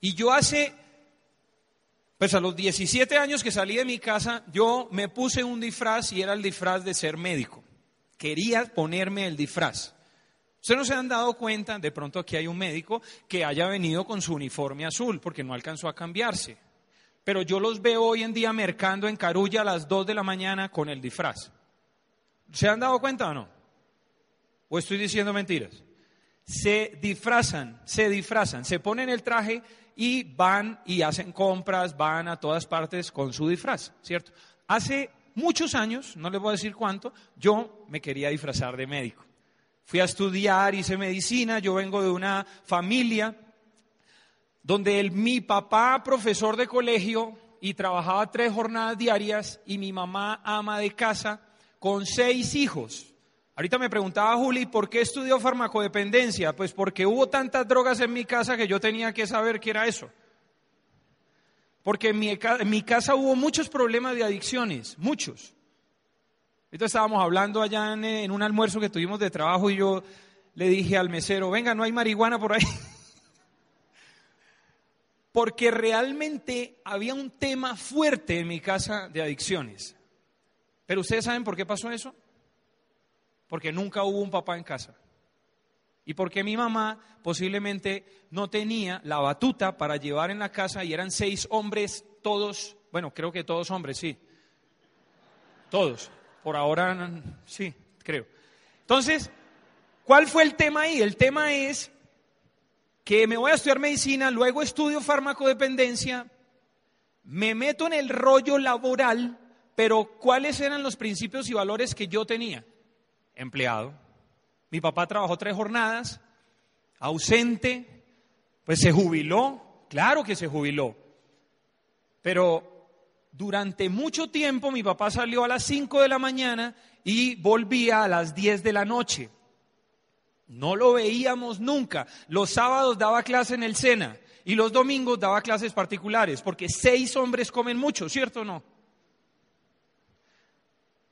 Y yo hace pues a los 17 años que salí de mi casa, yo me puse un disfraz y era el disfraz de ser médico. Quería ponerme el disfraz. Ustedes no se han dado cuenta, de pronto aquí hay un médico que haya venido con su uniforme azul porque no alcanzó a cambiarse. Pero yo los veo hoy en día mercando en Carulla a las 2 de la mañana con el disfraz. ¿Se han dado cuenta o no? ¿O estoy diciendo mentiras? Se disfrazan, se disfrazan, se ponen el traje y van y hacen compras, van a todas partes con su disfraz, ¿cierto? Hace muchos años, no les voy a decir cuánto, yo me quería disfrazar de médico. Fui a estudiar, hice medicina, yo vengo de una familia donde el, mi papá, profesor de colegio, y trabajaba tres jornadas diarias, y mi mamá, ama de casa, con seis hijos. Ahorita me preguntaba Juli, ¿por qué estudió farmacodependencia? Pues porque hubo tantas drogas en mi casa que yo tenía que saber qué era eso. Porque en mi, casa hubo muchos problemas de adicciones, muchos. Entonces estábamos hablando allá en, en un almuerzo que tuvimos de trabajo y yo le dije al mesero, venga, no hay marihuana por ahí. *laughs* Porque realmente había un tema fuerte en mi casa de adicciones. Pero ustedes saben por qué pasó eso? Porque nunca hubo un papá en casa. Y porque mi mamá posiblemente no tenía la batuta para llevar en la casa y eran seis hombres, todos, bueno, creo que todos hombres, sí. Todos. Por ahora, sí, creo. Entonces, ¿cuál fue el tema ahí? El tema es que me voy a estudiar medicina, luego estudio farmacodependencia, me meto en el rollo laboral, pero ¿cuáles eran los principios y valores que yo tenía? Empleado. Mi papá trabajó tres jornadas ausente, pues se jubiló, claro que se jubiló. Pero durante mucho tiempo mi papá salió a las 5 de la mañana y volvía a las 10 de la noche. No lo veíamos nunca. Los sábados daba clase en el SENA y los domingos daba clases particulares, porque seis hombres comen mucho, ¿cierto o no?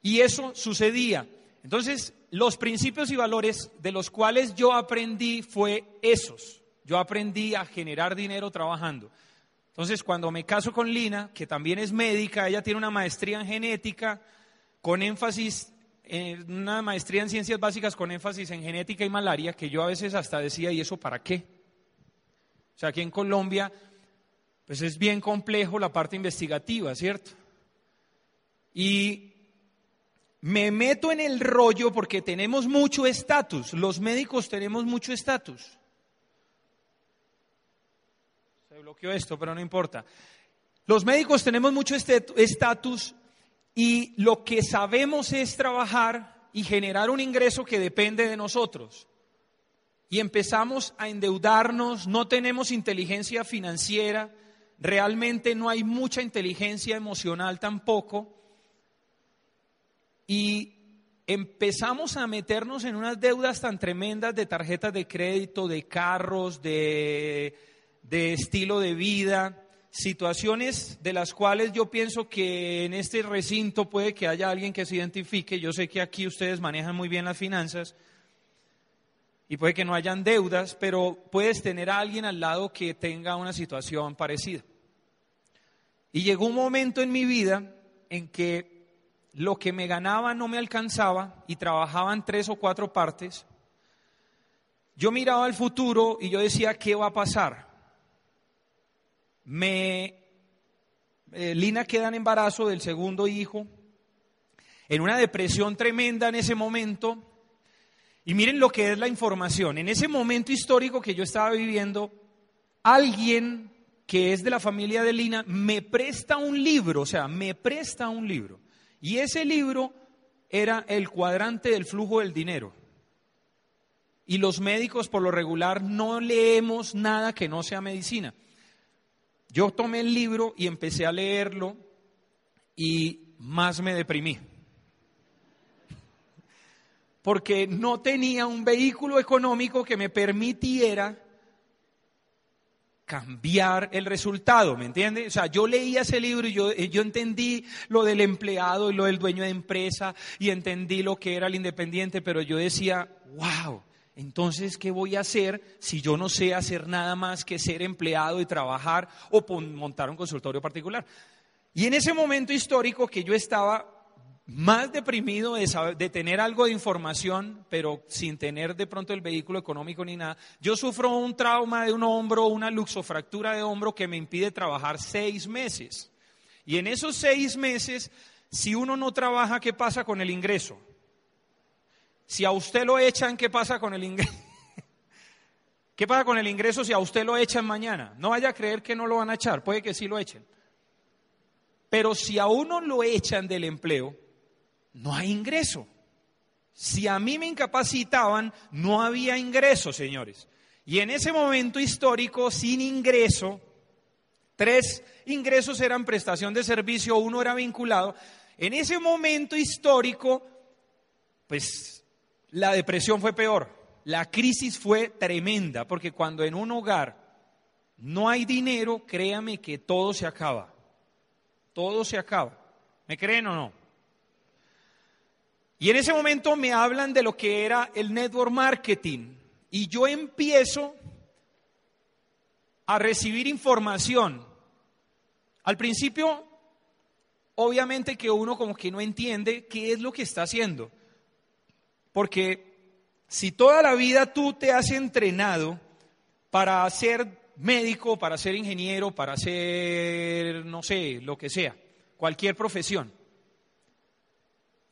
Y eso sucedía. Entonces, los principios y valores de los cuales yo aprendí fue esos. Yo aprendí a generar dinero trabajando. Entonces, cuando me caso con Lina, que también es médica, ella tiene una maestría en genética con énfasis una maestría en ciencias básicas con énfasis en genética y malaria, que yo a veces hasta decía, ¿y eso para qué? O sea, aquí en Colombia, pues es bien complejo la parte investigativa, ¿cierto? Y me meto en el rollo porque tenemos mucho estatus, los médicos tenemos mucho estatus. Se bloqueó esto, pero no importa. Los médicos tenemos mucho estatus y lo que sabemos es trabajar y generar un ingreso que depende de nosotros. Y empezamos a endeudarnos, no tenemos inteligencia financiera, realmente no hay mucha inteligencia emocional tampoco. Y empezamos a meternos en unas deudas tan tremendas de tarjetas de crédito, de carros, de, de estilo de vida, situaciones de las cuales yo pienso que en este recinto puede que haya alguien que se identifique. Yo sé que aquí ustedes manejan muy bien las finanzas y puede que no hayan deudas, pero puedes tener a alguien al lado que tenga una situación parecida. Y llegó un momento en mi vida en que lo que me ganaba no me alcanzaba y trabajaba en tres o cuatro partes. Yo miraba al futuro y yo decía, ¿qué va a pasar? Me, eh, Lina queda en embarazo del segundo hijo, en una depresión tremenda en ese momento. Y miren lo que es la información. En ese momento histórico que yo estaba viviendo, alguien que es de la familia de Lina me presta un libro, o sea, me presta un libro. Y ese libro era el cuadrante del flujo del dinero. Y los médicos por lo regular no leemos nada que no sea medicina. Yo tomé el libro y empecé a leerlo y más me deprimí. Porque no tenía un vehículo económico que me permitiera cambiar el resultado, ¿me entiende? O sea, yo leía ese libro y yo, yo entendí lo del empleado y lo del dueño de empresa y entendí lo que era el independiente, pero yo decía, wow, entonces, ¿qué voy a hacer si yo no sé hacer nada más que ser empleado y trabajar o montar un consultorio particular? Y en ese momento histórico que yo estaba más deprimido de, tener algo de información, pero sin tener de pronto el vehículo económico ni nada, yo sufro un trauma de un hombro, una luxofractura de hombro que me impide trabajar seis meses. Y en esos seis meses, si uno no trabaja, ¿qué pasa con el ingreso? Si a usted lo echan, ¿qué pasa con el ingreso? *laughs* ¿Qué pasa con el ingreso si a usted lo echan mañana? No vaya a creer que no lo van a echar, puede que sí lo echen. Pero si a uno lo echan del empleo, no hay ingreso. Si a mí me incapacitaban, no había ingreso, señores. Y en ese momento histórico, sin ingreso, tres ingresos eran prestación de servicio, uno era vinculado. En ese momento histórico, pues la depresión fue peor, la crisis fue tremenda, porque cuando en un hogar no hay dinero, créame que todo se acaba. Todo se acaba. ¿Me creen o no? Y en ese momento me hablan de lo que era el network marketing. Y yo empiezo a recibir información. Al principio, obviamente que uno como que no entiende qué es lo que está haciendo. Porque si toda la vida tú te has entrenado para ser médico, para ser ingeniero, para ser, no sé, lo que sea, cualquier profesión.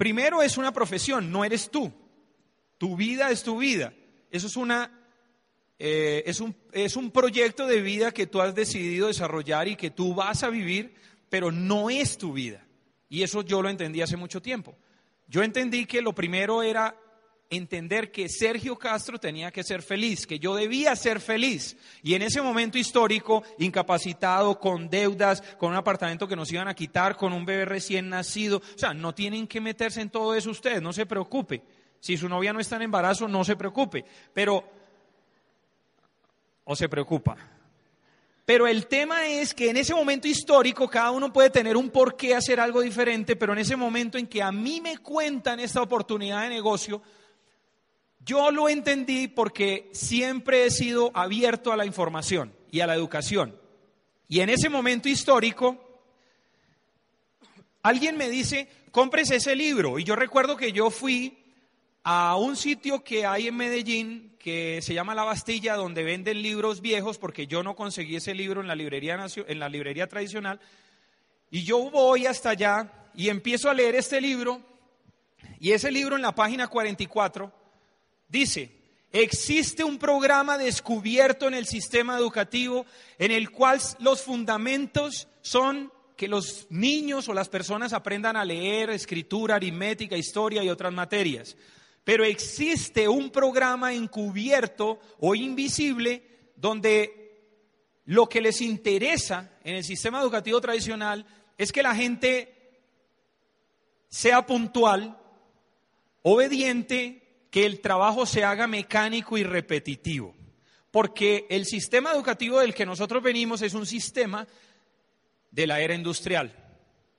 Primero es una profesión, no eres tú. Tu vida es tu vida. Eso es una eh, es, un, es un proyecto de vida que tú has decidido desarrollar y que tú vas a vivir, pero no es tu vida. Y eso yo lo entendí hace mucho tiempo. Yo entendí que lo primero era entender que Sergio Castro tenía que ser feliz, que yo debía ser feliz. Y en ese momento histórico, incapacitado, con deudas, con un apartamento que nos iban a quitar, con un bebé recién nacido, o sea, no tienen que meterse en todo eso ustedes, no se preocupe. Si su novia no está en embarazo, no se preocupe. Pero, o se preocupa. Pero el tema es que en ese momento histórico cada uno puede tener un por qué hacer algo diferente, pero en ese momento en que a mí me cuentan esta oportunidad de negocio, yo lo entendí porque siempre he sido abierto a la información y a la educación. Y en ese momento histórico, alguien me dice, cómprese ese libro. Y yo recuerdo que yo fui a un sitio que hay en Medellín que se llama La Bastilla, donde venden libros viejos, porque yo no conseguí ese libro en la librería, en la librería tradicional. Y yo voy hasta allá y empiezo a leer este libro. Y ese libro en la página 44 Dice, existe un programa descubierto en el sistema educativo en el cual los fundamentos son que los niños o las personas aprendan a leer, escritura, aritmética, historia y otras materias. Pero existe un programa encubierto o invisible donde lo que les interesa en el sistema educativo tradicional es que la gente sea puntual, obediente, que el trabajo se haga mecánico y repetitivo, porque el sistema educativo del que nosotros venimos es un sistema de la era industrial.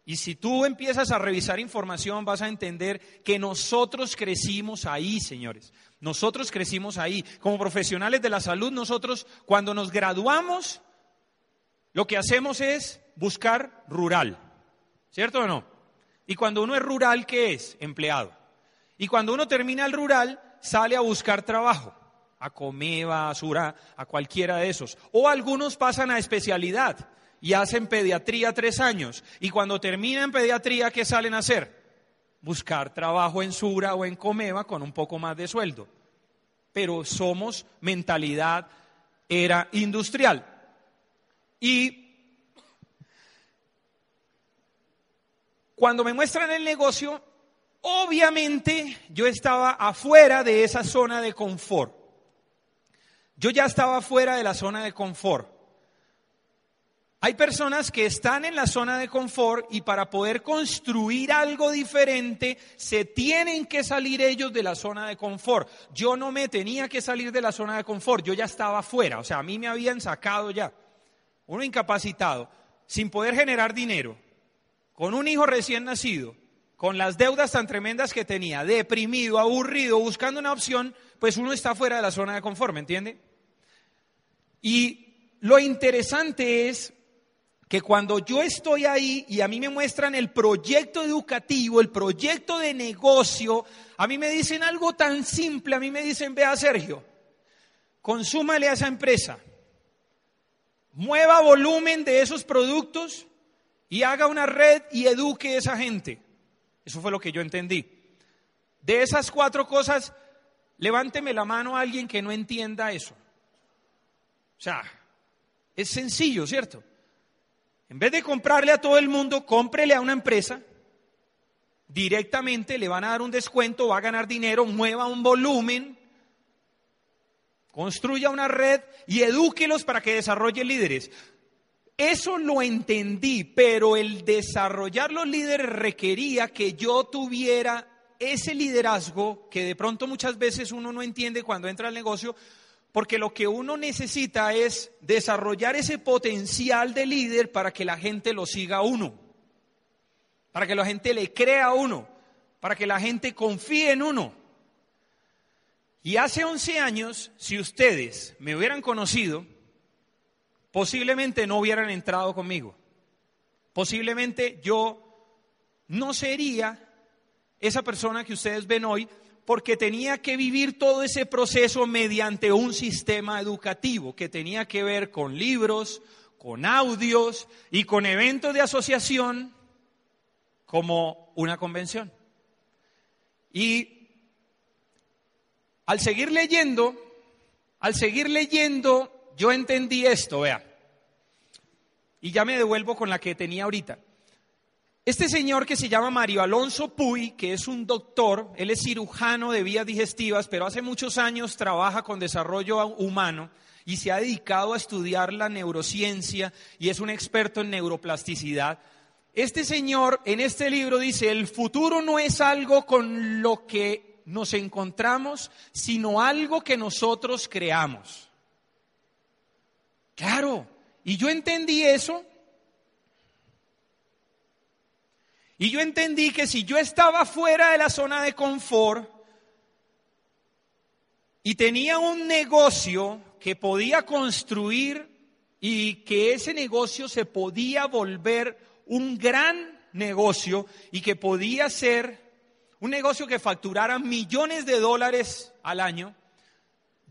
Y si tú empiezas a revisar información, vas a entender que nosotros crecimos ahí, señores. Nosotros crecimos ahí. Como profesionales de la salud, nosotros cuando nos graduamos, lo que hacemos es buscar rural. ¿Cierto o no? Y cuando uno es rural, ¿qué es? Empleado. Y cuando uno termina el rural, sale a buscar trabajo, a Comeva, a Sura, a cualquiera de esos. O algunos pasan a especialidad y hacen pediatría tres años. Y cuando terminan pediatría, ¿qué salen a hacer? Buscar trabajo en Sura o en Comeva con un poco más de sueldo. Pero somos mentalidad era industrial. Y cuando me muestran el negocio, Obviamente yo estaba afuera de esa zona de confort. Yo ya estaba fuera de la zona de confort. Hay personas que están en la zona de confort y para poder construir algo diferente se tienen que salir ellos de la zona de confort. Yo no me tenía que salir de la zona de confort, yo ya estaba fuera, o sea, a mí me habían sacado ya. Uno incapacitado, sin poder generar dinero, con un hijo recién nacido, con las deudas tan tremendas que tenía, deprimido, aburrido, buscando una opción, pues uno está fuera de la zona de confort, ¿me entiende? Y lo interesante es que cuando yo estoy ahí y a mí me muestran el proyecto educativo, el proyecto de negocio, a mí me dicen algo tan simple, a mí me dicen, vea Sergio, consúmale a esa empresa, mueva volumen de esos productos y haga una red y eduque a esa gente. Eso fue lo que yo entendí. De esas cuatro cosas, levánteme la mano a alguien que no entienda eso. O sea, es sencillo, ¿cierto? En vez de comprarle a todo el mundo, cómprele a una empresa. Directamente le van a dar un descuento, va a ganar dinero, mueva un volumen, construya una red y edúquelos para que desarrollen líderes. Eso lo entendí, pero el desarrollar los líderes requería que yo tuviera ese liderazgo que de pronto muchas veces uno no entiende cuando entra al negocio, porque lo que uno necesita es desarrollar ese potencial de líder para que la gente lo siga a uno, para que la gente le crea a uno, para que la gente confíe en uno. Y hace 11 años, si ustedes me hubieran conocido, posiblemente no hubieran entrado conmigo. Posiblemente yo no sería esa persona que ustedes ven hoy porque tenía que vivir todo ese proceso mediante un sistema educativo que tenía que ver con libros, con audios y con eventos de asociación como una convención. Y al seguir leyendo, al seguir leyendo yo entendí esto, vea. Y ya me devuelvo con la que tenía ahorita. Este señor que se llama Mario Alonso Puy, que es un doctor, él es cirujano de vías digestivas, pero hace muchos años trabaja con desarrollo humano y se ha dedicado a estudiar la neurociencia y es un experto en neuroplasticidad. Este señor en este libro dice, el futuro no es algo con lo que nos encontramos, sino algo que nosotros creamos. Claro, y yo entendí eso. Y yo entendí que si yo estaba fuera de la zona de confort y tenía un negocio que podía construir y que ese negocio se podía volver un gran negocio y que podía ser un negocio que facturara millones de dólares al año,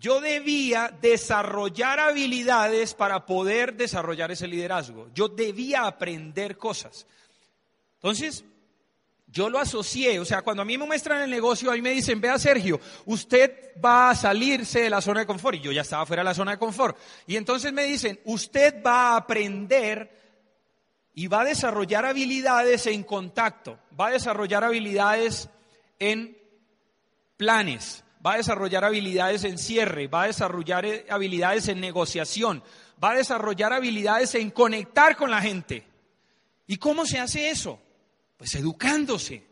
yo debía desarrollar habilidades para poder desarrollar ese liderazgo. Yo debía aprender cosas. Entonces, yo lo asocié, o sea, cuando a mí me muestran el negocio, a mí me dicen, vea Sergio, usted va a salirse de la zona de confort, y yo ya estaba fuera de la zona de confort. Y entonces me dicen, usted va a aprender y va a desarrollar habilidades en contacto, va a desarrollar habilidades en planes, va a desarrollar habilidades en cierre, va a desarrollar eh, habilidades en negociación, va a desarrollar habilidades en conectar con la gente. ¿Y cómo se hace eso? Pues educándose,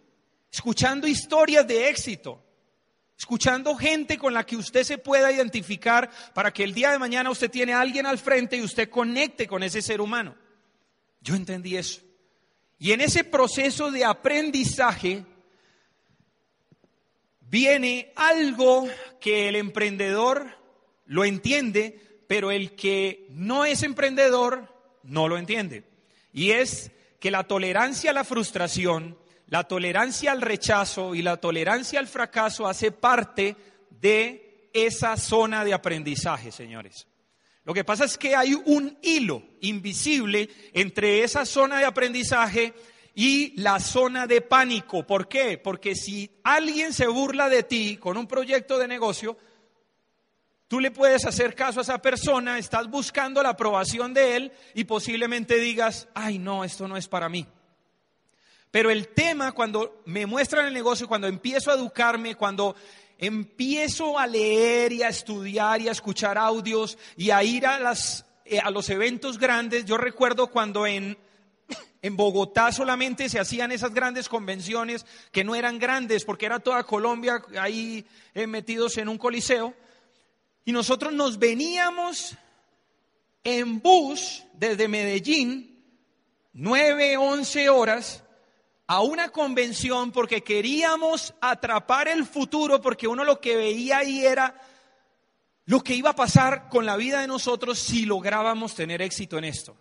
escuchando historias de éxito, escuchando gente con la que usted se pueda identificar para que el día de mañana usted tiene a alguien al frente y usted conecte con ese ser humano. Yo entendí eso. Y en ese proceso de aprendizaje viene algo que el emprendedor lo entiende, pero el que no es emprendedor no lo entiende. Y es que la tolerancia a la frustración, la tolerancia al rechazo y la tolerancia al fracaso hace parte de esa zona de aprendizaje, señores. Lo que pasa es que hay un hilo invisible entre esa zona de aprendizaje y la zona de pánico. ¿Por qué? Porque si alguien se burla de ti con un proyecto de negocio, Tú le puedes hacer caso a esa persona, estás buscando la aprobación de él y posiblemente digas, ay no, esto no es para mí. Pero el tema cuando me muestran el negocio, cuando empiezo a educarme, cuando empiezo a leer y a estudiar y a escuchar audios y a ir a, las, eh, a los eventos grandes, yo recuerdo cuando en, en Bogotá solamente se hacían esas grandes convenciones que no eran grandes porque era toda Colombia ahí eh, metidos en un coliseo. Y nosotros nos veníamos en bus desde Medellín, nueve, once horas, a una convención porque queríamos atrapar el futuro, porque uno lo que veía ahí era lo que iba a pasar con la vida de nosotros si lográbamos tener éxito en esto.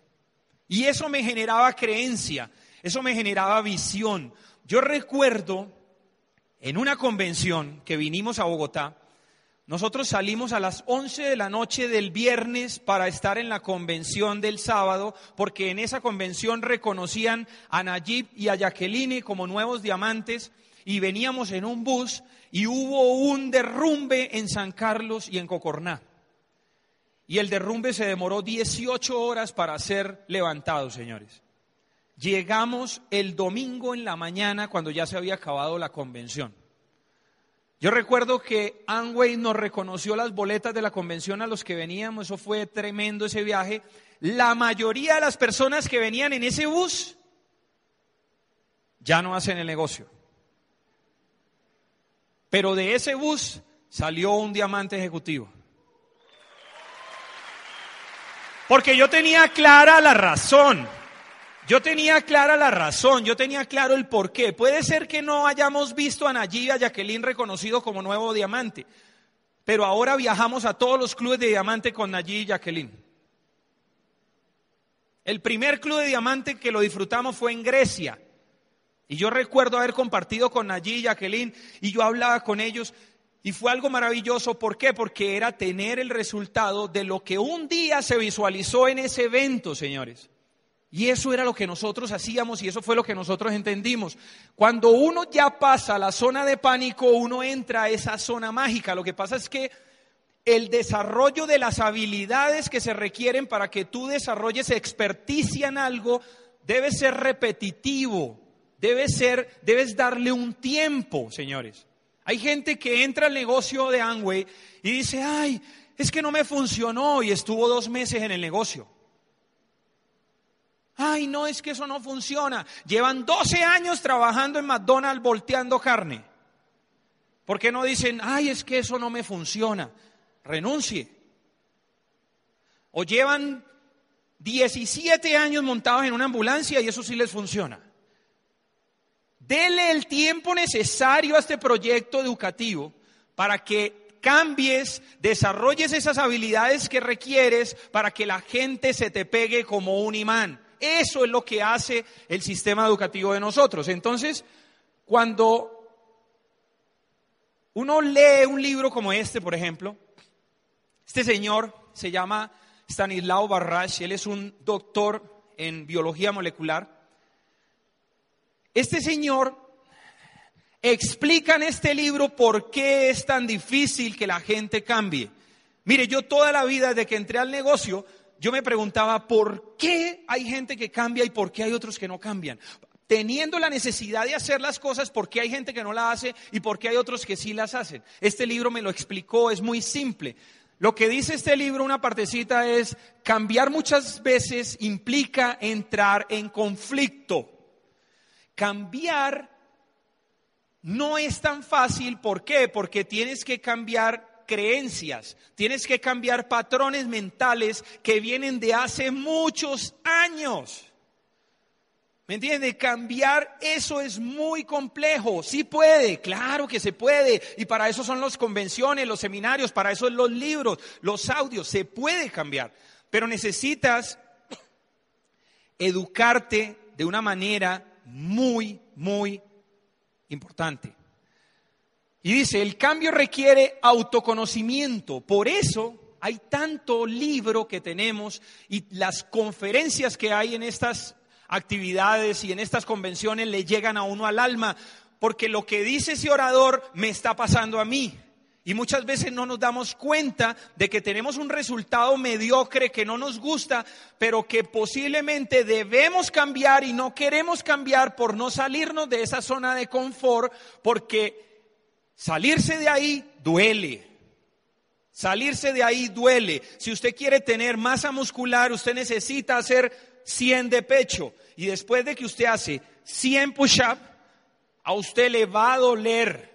Y eso me generaba creencia, eso me generaba visión. Yo recuerdo en una convención que vinimos a Bogotá, nosotros salimos a las 11 de la noche del viernes para estar en la convención del sábado, porque en esa convención reconocían a Nayib y a Jacqueline como nuevos diamantes y veníamos en un bus y hubo un derrumbe en San Carlos y en Cocorná. Y el derrumbe se demoró 18 horas para ser levantado, señores. Llegamos el domingo en la mañana cuando ya se había acabado la convención. Yo recuerdo que Anway nos reconoció las boletas de la convención a los que veníamos, eso fue tremendo ese viaje. La mayoría de las personas que venían en ese bus ya no hacen el negocio. Pero de ese bus salió un diamante ejecutivo. Porque yo tenía clara la razón. Yo tenía clara la razón, yo tenía claro el por qué. Puede ser que no hayamos visto a Nayib y a Jacqueline reconocido como nuevo diamante, pero ahora viajamos a todos los clubes de diamante con Nayib y Jacqueline. El primer club de diamante que lo disfrutamos fue en Grecia. Y yo recuerdo haber compartido con Nayib y Jacqueline y yo hablaba con ellos y fue algo maravilloso. ¿Por qué? Porque era tener el resultado de lo que un día se visualizó en ese evento, señores. Y eso era lo que nosotros hacíamos y eso fue lo que nosotros entendimos. Cuando uno ya pasa la zona de pánico, uno entra a esa zona mágica. Lo que pasa es que el desarrollo de las habilidades que se requieren para que tú desarrolles experticia en algo debe ser repetitivo. debe ser, debes darle un tiempo, señores. Hay gente que entra al negocio de Amway y dice, ay, es que no me funcionó y estuvo dos meses en el negocio. Ay, no, es que eso no funciona. Llevan 12 años trabajando en McDonald's volteando carne. ¿Por qué no dicen, ay, es que eso no me funciona? Renuncie. O llevan 17 años montados en una ambulancia y eso sí les funciona. Dele el tiempo necesario a este proyecto educativo para que cambies, desarrolles esas habilidades que requieres para que la gente se te pegue como un imán. Eso es lo que hace el sistema educativo de nosotros. Entonces, cuando uno lee un libro como este, por ejemplo, este señor se llama Stanislao Barrash, él es un doctor en biología molecular. Este señor explica en este libro por qué es tan difícil que la gente cambie. Mire, yo toda la vida desde que entré al negocio, yo me preguntaba por qué hay gente que cambia y por qué hay otros que no cambian. Teniendo la necesidad de hacer las cosas, por qué hay gente que no la hace y por qué hay otros que sí las hacen. Este libro me lo explicó, es muy simple. Lo que dice este libro, una partecita, es cambiar muchas veces implica entrar en conflicto. Cambiar no es tan fácil, ¿por qué? Porque tienes que cambiar creencias, tienes que cambiar patrones mentales que vienen de hace muchos años. ¿Me entiende? Cambiar eso es muy complejo. Sí puede, claro que se puede. Y para eso son las convenciones, los seminarios, para eso son los libros, los audios. Se puede cambiar. Pero necesitas *coughs* educarte de una manera muy, muy importante. Y dice, el cambio requiere autoconocimiento. Por eso hay tanto libro que tenemos y las conferencias que hay en estas actividades y en estas convenciones le llegan a uno al alma, porque lo que dice ese orador me está pasando a mí. Y muchas veces no nos damos cuenta de que tenemos un resultado mediocre que no nos gusta, pero que posiblemente debemos cambiar y no queremos cambiar por no salirnos de esa zona de confort, porque salirse de ahí duele. Salirse de ahí duele. Si usted quiere tener masa muscular, usted necesita hacer 100 de pecho. Y después de que usted hace 100 push-up, a usted le va a doler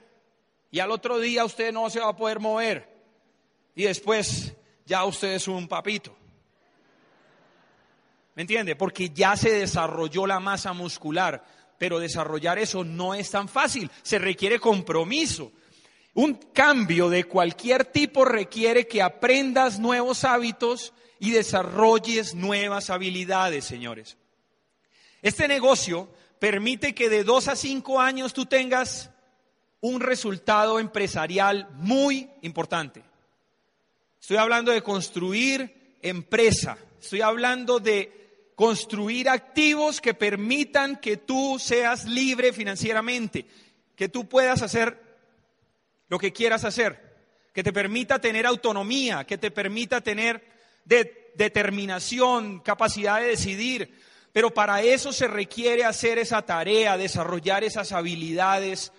y al otro día usted no se va a poder mover y después ya usted es un papito. ¿Me entiende? Porque ya se desarrolló la masa muscular, pero desarrollar eso no es tan fácil, se requiere compromiso. Un cambio de cualquier tipo requiere que aprendas nuevos hábitos y desarrolles nuevas habilidades, señores. Este negocio permite que de dos a cinco años tú tengas un resultado empresarial muy importante. Estoy hablando de construir empresa, estoy hablando de construir activos que permitan que tú seas libre financieramente, que tú puedas hacer lo que quieras hacer, que te permita tener autonomía, que te permita tener determinación, capacidad de decidir. Pero para eso se requiere hacer esa tarea, desarrollar esas habilidades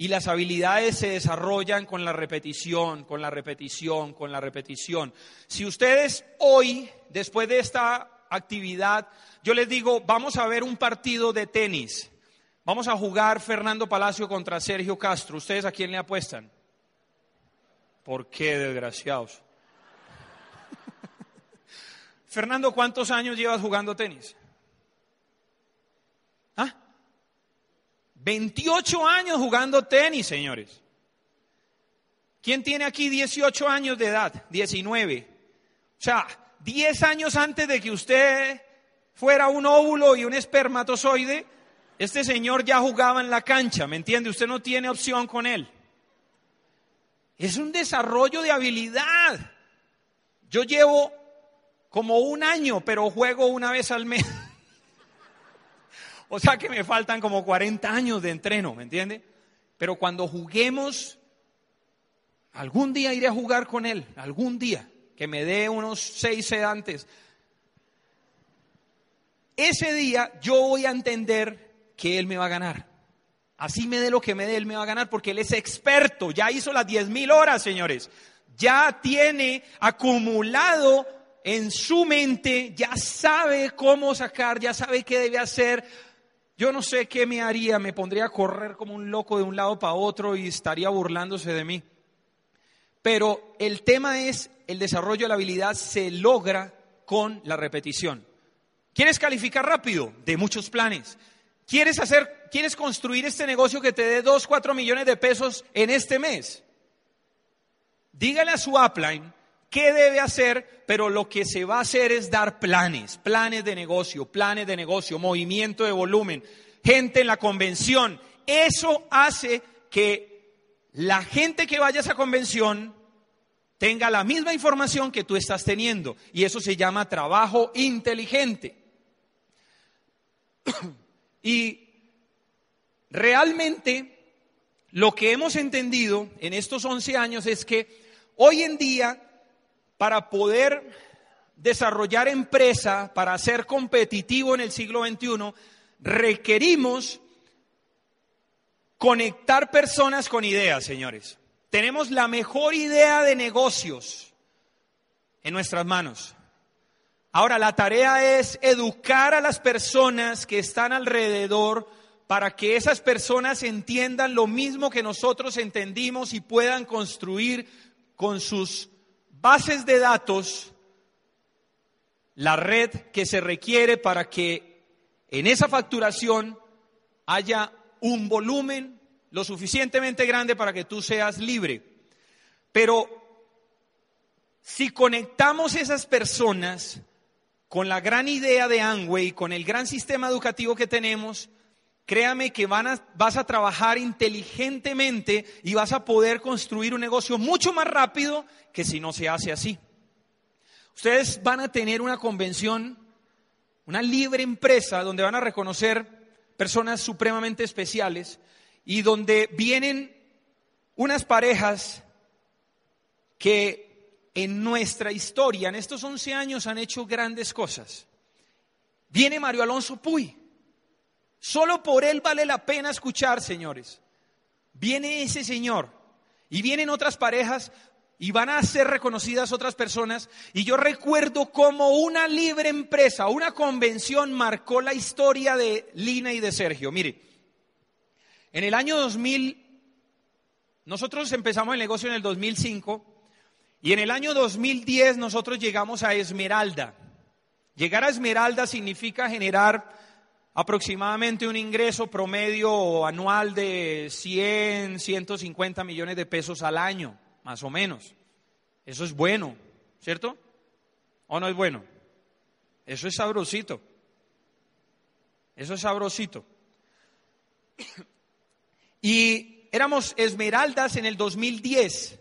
y las habilidades se desarrollan con la repetición, con la repetición, con la repetición. Si ustedes hoy, después de esta actividad, yo les digo, vamos a ver un partido de tenis. Vamos a jugar Fernando Palacio contra Sergio Castro. ¿Ustedes a quién le apuestan? ¿Por qué, desgraciados? *laughs* Fernando, ¿cuántos años llevas jugando tenis? 28 años jugando tenis, señores. ¿Quién tiene aquí 18 años de edad? 19. O sea, 10 años antes de que usted fuera un óvulo y un espermatozoide, este señor ya jugaba en la cancha, ¿me entiende? Usted no tiene opción con él. Es un desarrollo de habilidad. Yo llevo como un año, pero juego una vez al mes. O sea que me faltan como 40 años de entreno, ¿me entiende? Pero cuando juguemos, algún día iré a jugar con él, algún día, que me dé unos seis sedantes. Ese día yo voy a entender que Él me va a ganar. Así me dé lo que me dé, Él me va a ganar porque Él es experto. Ya hizo las diez mil horas, señores. Ya tiene acumulado en su mente, ya sabe cómo sacar, ya sabe qué debe hacer. Yo no sé qué me haría, me pondría a correr como un loco de un lado para otro y estaría burlándose de mí. Pero el tema es, el desarrollo de la habilidad se logra con la repetición. ¿Quieres calificar rápido? De muchos planes. ¿Quieres hacer, quieres construir este negocio que te dé 2, 4 millones de pesos en este mes? Dígale a su upline qué debe hacer, pero lo que se va a hacer es dar planes, planes de negocio, planes de negocio, movimiento de volumen, gente en la convención. Eso hace que la gente que vaya a esa convención tenga la misma información que tú estás teniendo. Y eso se llama trabajo inteligente. *coughs* y realmente lo que hemos entendido en estos 11 años es que hoy en día para poder desarrollar empresa, para ser competitivo en el siglo XXI, requerimos conectar personas con ideas, señores. Tenemos la mejor idea de negocios en nuestras manos. Ahora, la tarea es educar a las personas que están alrededor para que esas personas entiendan lo mismo que nosotros entendimos y puedan construir con sus bases de datos la red que se requiere para que en esa facturación haya un volumen lo suficientemente grande para que tú seas libre. Pero si conectamos esas personas con la gran idea de Angway, con el gran sistema educativo que tenemos, créame que vas a trabajar inteligentemente y vas a poder construir un negocio mucho más rápido que si no se hace así. Ustedes van a tener una convención, una libre empresa donde van a reconocer personas supremamente especiales y donde vienen unas parejas que en nuestra historia, en estos 11 años, han hecho grandes cosas. Viene Mario Alonso Puy Solo por él vale la pena escuchar, señores. Viene ese Señor y vienen otras parejas y van a ser reconocidas otras personas. Y yo recuerdo cómo una libre empresa, una convención marcó la historia de Lina y de Sergio. Mire, en el año 2000, nosotros empezamos el negocio en el 2005 y en el año 2010 nosotros llegamos a Esmeralda. Llegar a Esmeralda significa generar aproximadamente un ingreso promedio anual de 100, 150 millones de pesos al año, más o menos. Eso es bueno, ¿cierto? ¿O no es bueno? Eso es sabrosito. Eso es sabrosito. *clears throat* Y éramos Esmeraldas en el 2010.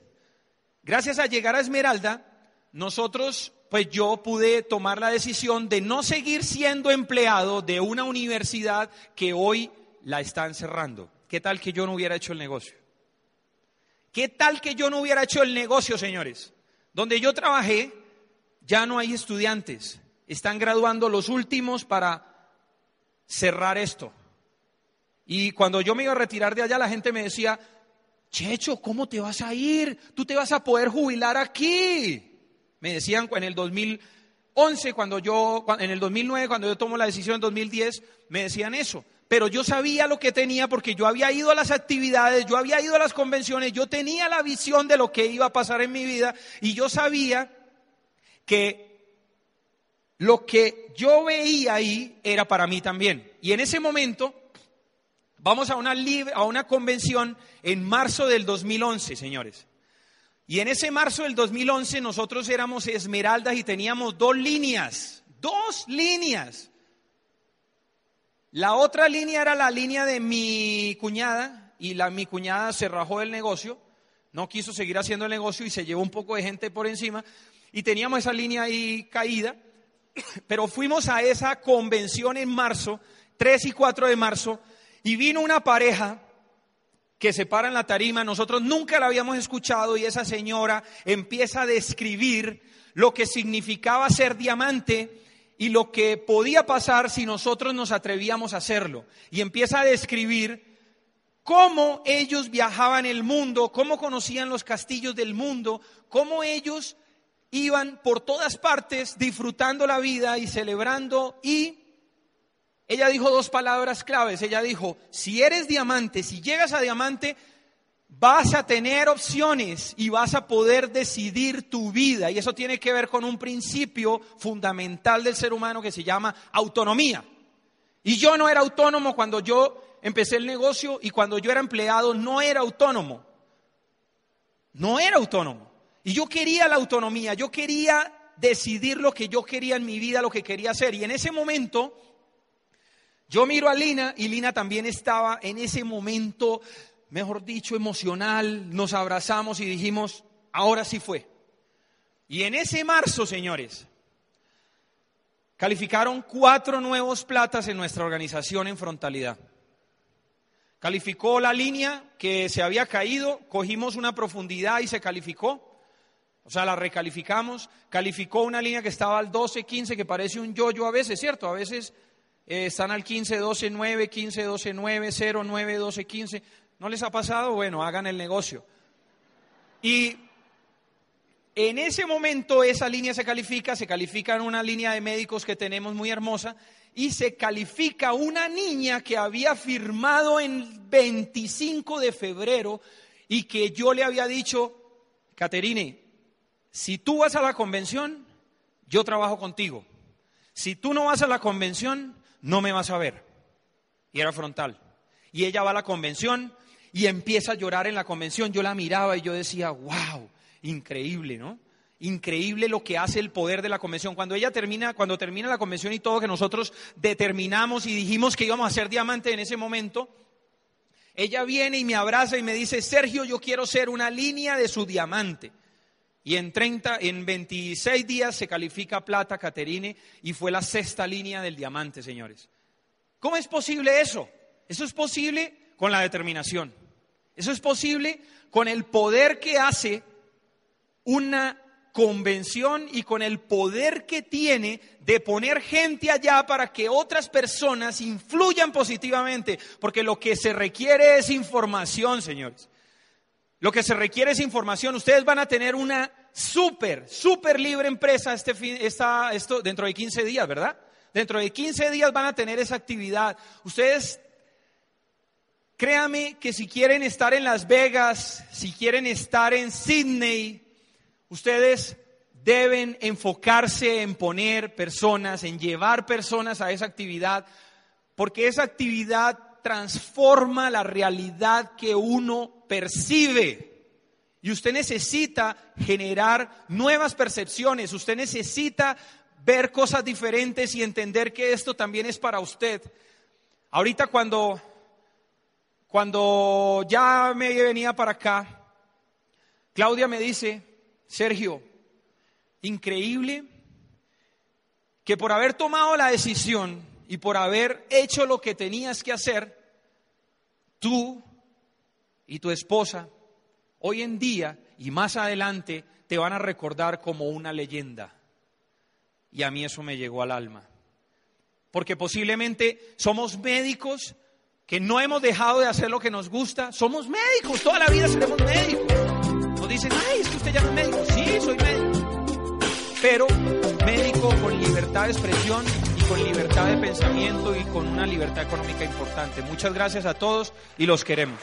Gracias a llegar a Esmeralda, nosotros pues yo pude tomar la decisión de no seguir siendo empleado de una universidad que hoy la están cerrando. ¿Qué tal que yo no hubiera hecho el negocio? ¿Qué tal que yo no hubiera hecho el negocio, señores? Donde yo trabajé, ya no hay estudiantes. Están graduando los últimos para cerrar esto. Y cuando yo me iba a retirar de allá, la gente me decía, Checho, ¿cómo te vas a ir? Tú te vas a poder jubilar aquí. Me decían en el 2011, cuando yo, en el 2009, cuando yo tomo la decisión en 2010, me decían eso. Pero yo sabía lo que tenía porque yo había ido a las actividades, yo había ido a las convenciones, yo tenía la visión de lo que iba a pasar en mi vida y yo sabía que lo que yo veía ahí era para mí también. Y en ese momento vamos a una, a una convención en marzo del 2011, señores. Y en ese marzo del 2011 nosotros éramos esmeraldas y teníamos dos líneas, dos líneas. La otra línea era la línea de mi cuñada y la, mi cuñada se rajó del negocio, no quiso seguir haciendo el negocio y se llevó un poco de gente por encima y teníamos esa línea ahí caída, *clears throat* pero fuimos a esa convención en marzo, 3 y 4 de marzo, y vino una pareja que se para en la tarima, nosotros nunca la habíamos escuchado y esa señora empieza a describir lo que significaba ser diamante y lo que podía pasar si nosotros nos atrevíamos a hacerlo. Y empieza a describir cómo ellos viajaban el mundo, cómo conocían los castillos del mundo, cómo ellos iban por todas partes disfrutando la vida y celebrando y ella dijo dos palabras claves. Ella dijo, si eres diamante, si llegas a diamante, vas a tener opciones y vas a poder decidir tu vida. Y eso tiene que ver con un principio fundamental del ser humano que se llama autonomía. Y yo no era autónomo cuando yo empecé el negocio y cuando yo era empleado no era autónomo. No era autónomo. Y yo quería la autonomía, yo quería decidir lo que yo quería en mi vida, lo que quería hacer. Y en ese momento yo miro a Lina y Lina también estaba en ese momento, mejor dicho, emocional. Nos abrazamos y dijimos, ahora sí fue. Y en ese marzo, señores, calificaron cuatro nuevos platas en nuestra organización en frontalidad. Calificó la línea que se había caído, cogimos una profundidad y se calificó. O sea, la recalificamos. Calificó una línea que estaba al 12, 15, que parece un yoyo a veces, ¿cierto? A veces eh, están al 15, 12, 9, 15, 12, 9, 0, 9, 12, 15. ¿No les ha pasado? Bueno, hagan el negocio. Y en ese momento esa línea se califica, se califica en una línea de médicos que tenemos muy hermosa y se califica una niña que había firmado en 25 de febrero y que yo le había dicho, Caterine, si tú vas a la convención, yo trabajo contigo. Si tú no vas a la convención, no me vas a ver. Y era frontal. Y ella va a la convención y empieza a llorar en la convención. Yo la miraba y yo decía, wow, increíble, ¿no? Increíble lo que hace el poder de la convención. Cuando ella termina, cuando termina la convención y todo que nosotros determinamos y dijimos que íbamos a ser diamante en ese momento, ella viene y me abraza y me dice, Sergio, yo quiero ser una línea de su diamante. Y en 30, en 26 días se califica plata Caterine y fue la sexta línea del diamante, señores. ¿Cómo es posible eso? Eso es posible con la determinación. Eso es posible con el poder que hace una convención y con el poder que tiene de poner gente allá para que otras personas influyan positivamente, porque lo que se requiere es información, señores. Lo que se requiere es información. Ustedes van a tener una súper, súper libre empresa este fin, esto, dentro de 15 días, ¿verdad? Dentro de 15 días van a tener esa actividad. Ustedes, créanme que si quieren estar en Las Vegas, si quieren estar en Sydney, ustedes deben enfocarse en poner personas, en llevar personas a esa actividad, porque esa actividad transforma la realidad que uno percibe. Y usted necesita generar nuevas percepciones, usted necesita ver cosas diferentes y entender que esto también es para usted. Ahorita cuando, cuando ya me venía para acá, Claudia me dice, Sergio, increíble que por haber tomado la decisión y por haber hecho lo que tenías que hacer, tú y tu esposa hoy en día y más adelante te van a recordar como una leyenda. Y a mí eso me llegó al alma. Porque posiblemente somos médicos que no hemos dejado de hacer lo que nos gusta. Somos médicos, toda la vida seremos médicos. Nos dicen, ay, es que usted ya es médico. Sí, soy médico. Pero médico con libertad de expresión y con libertad de pensamiento y con una libertad económica importante. Muchas gracias a todos y los queremos.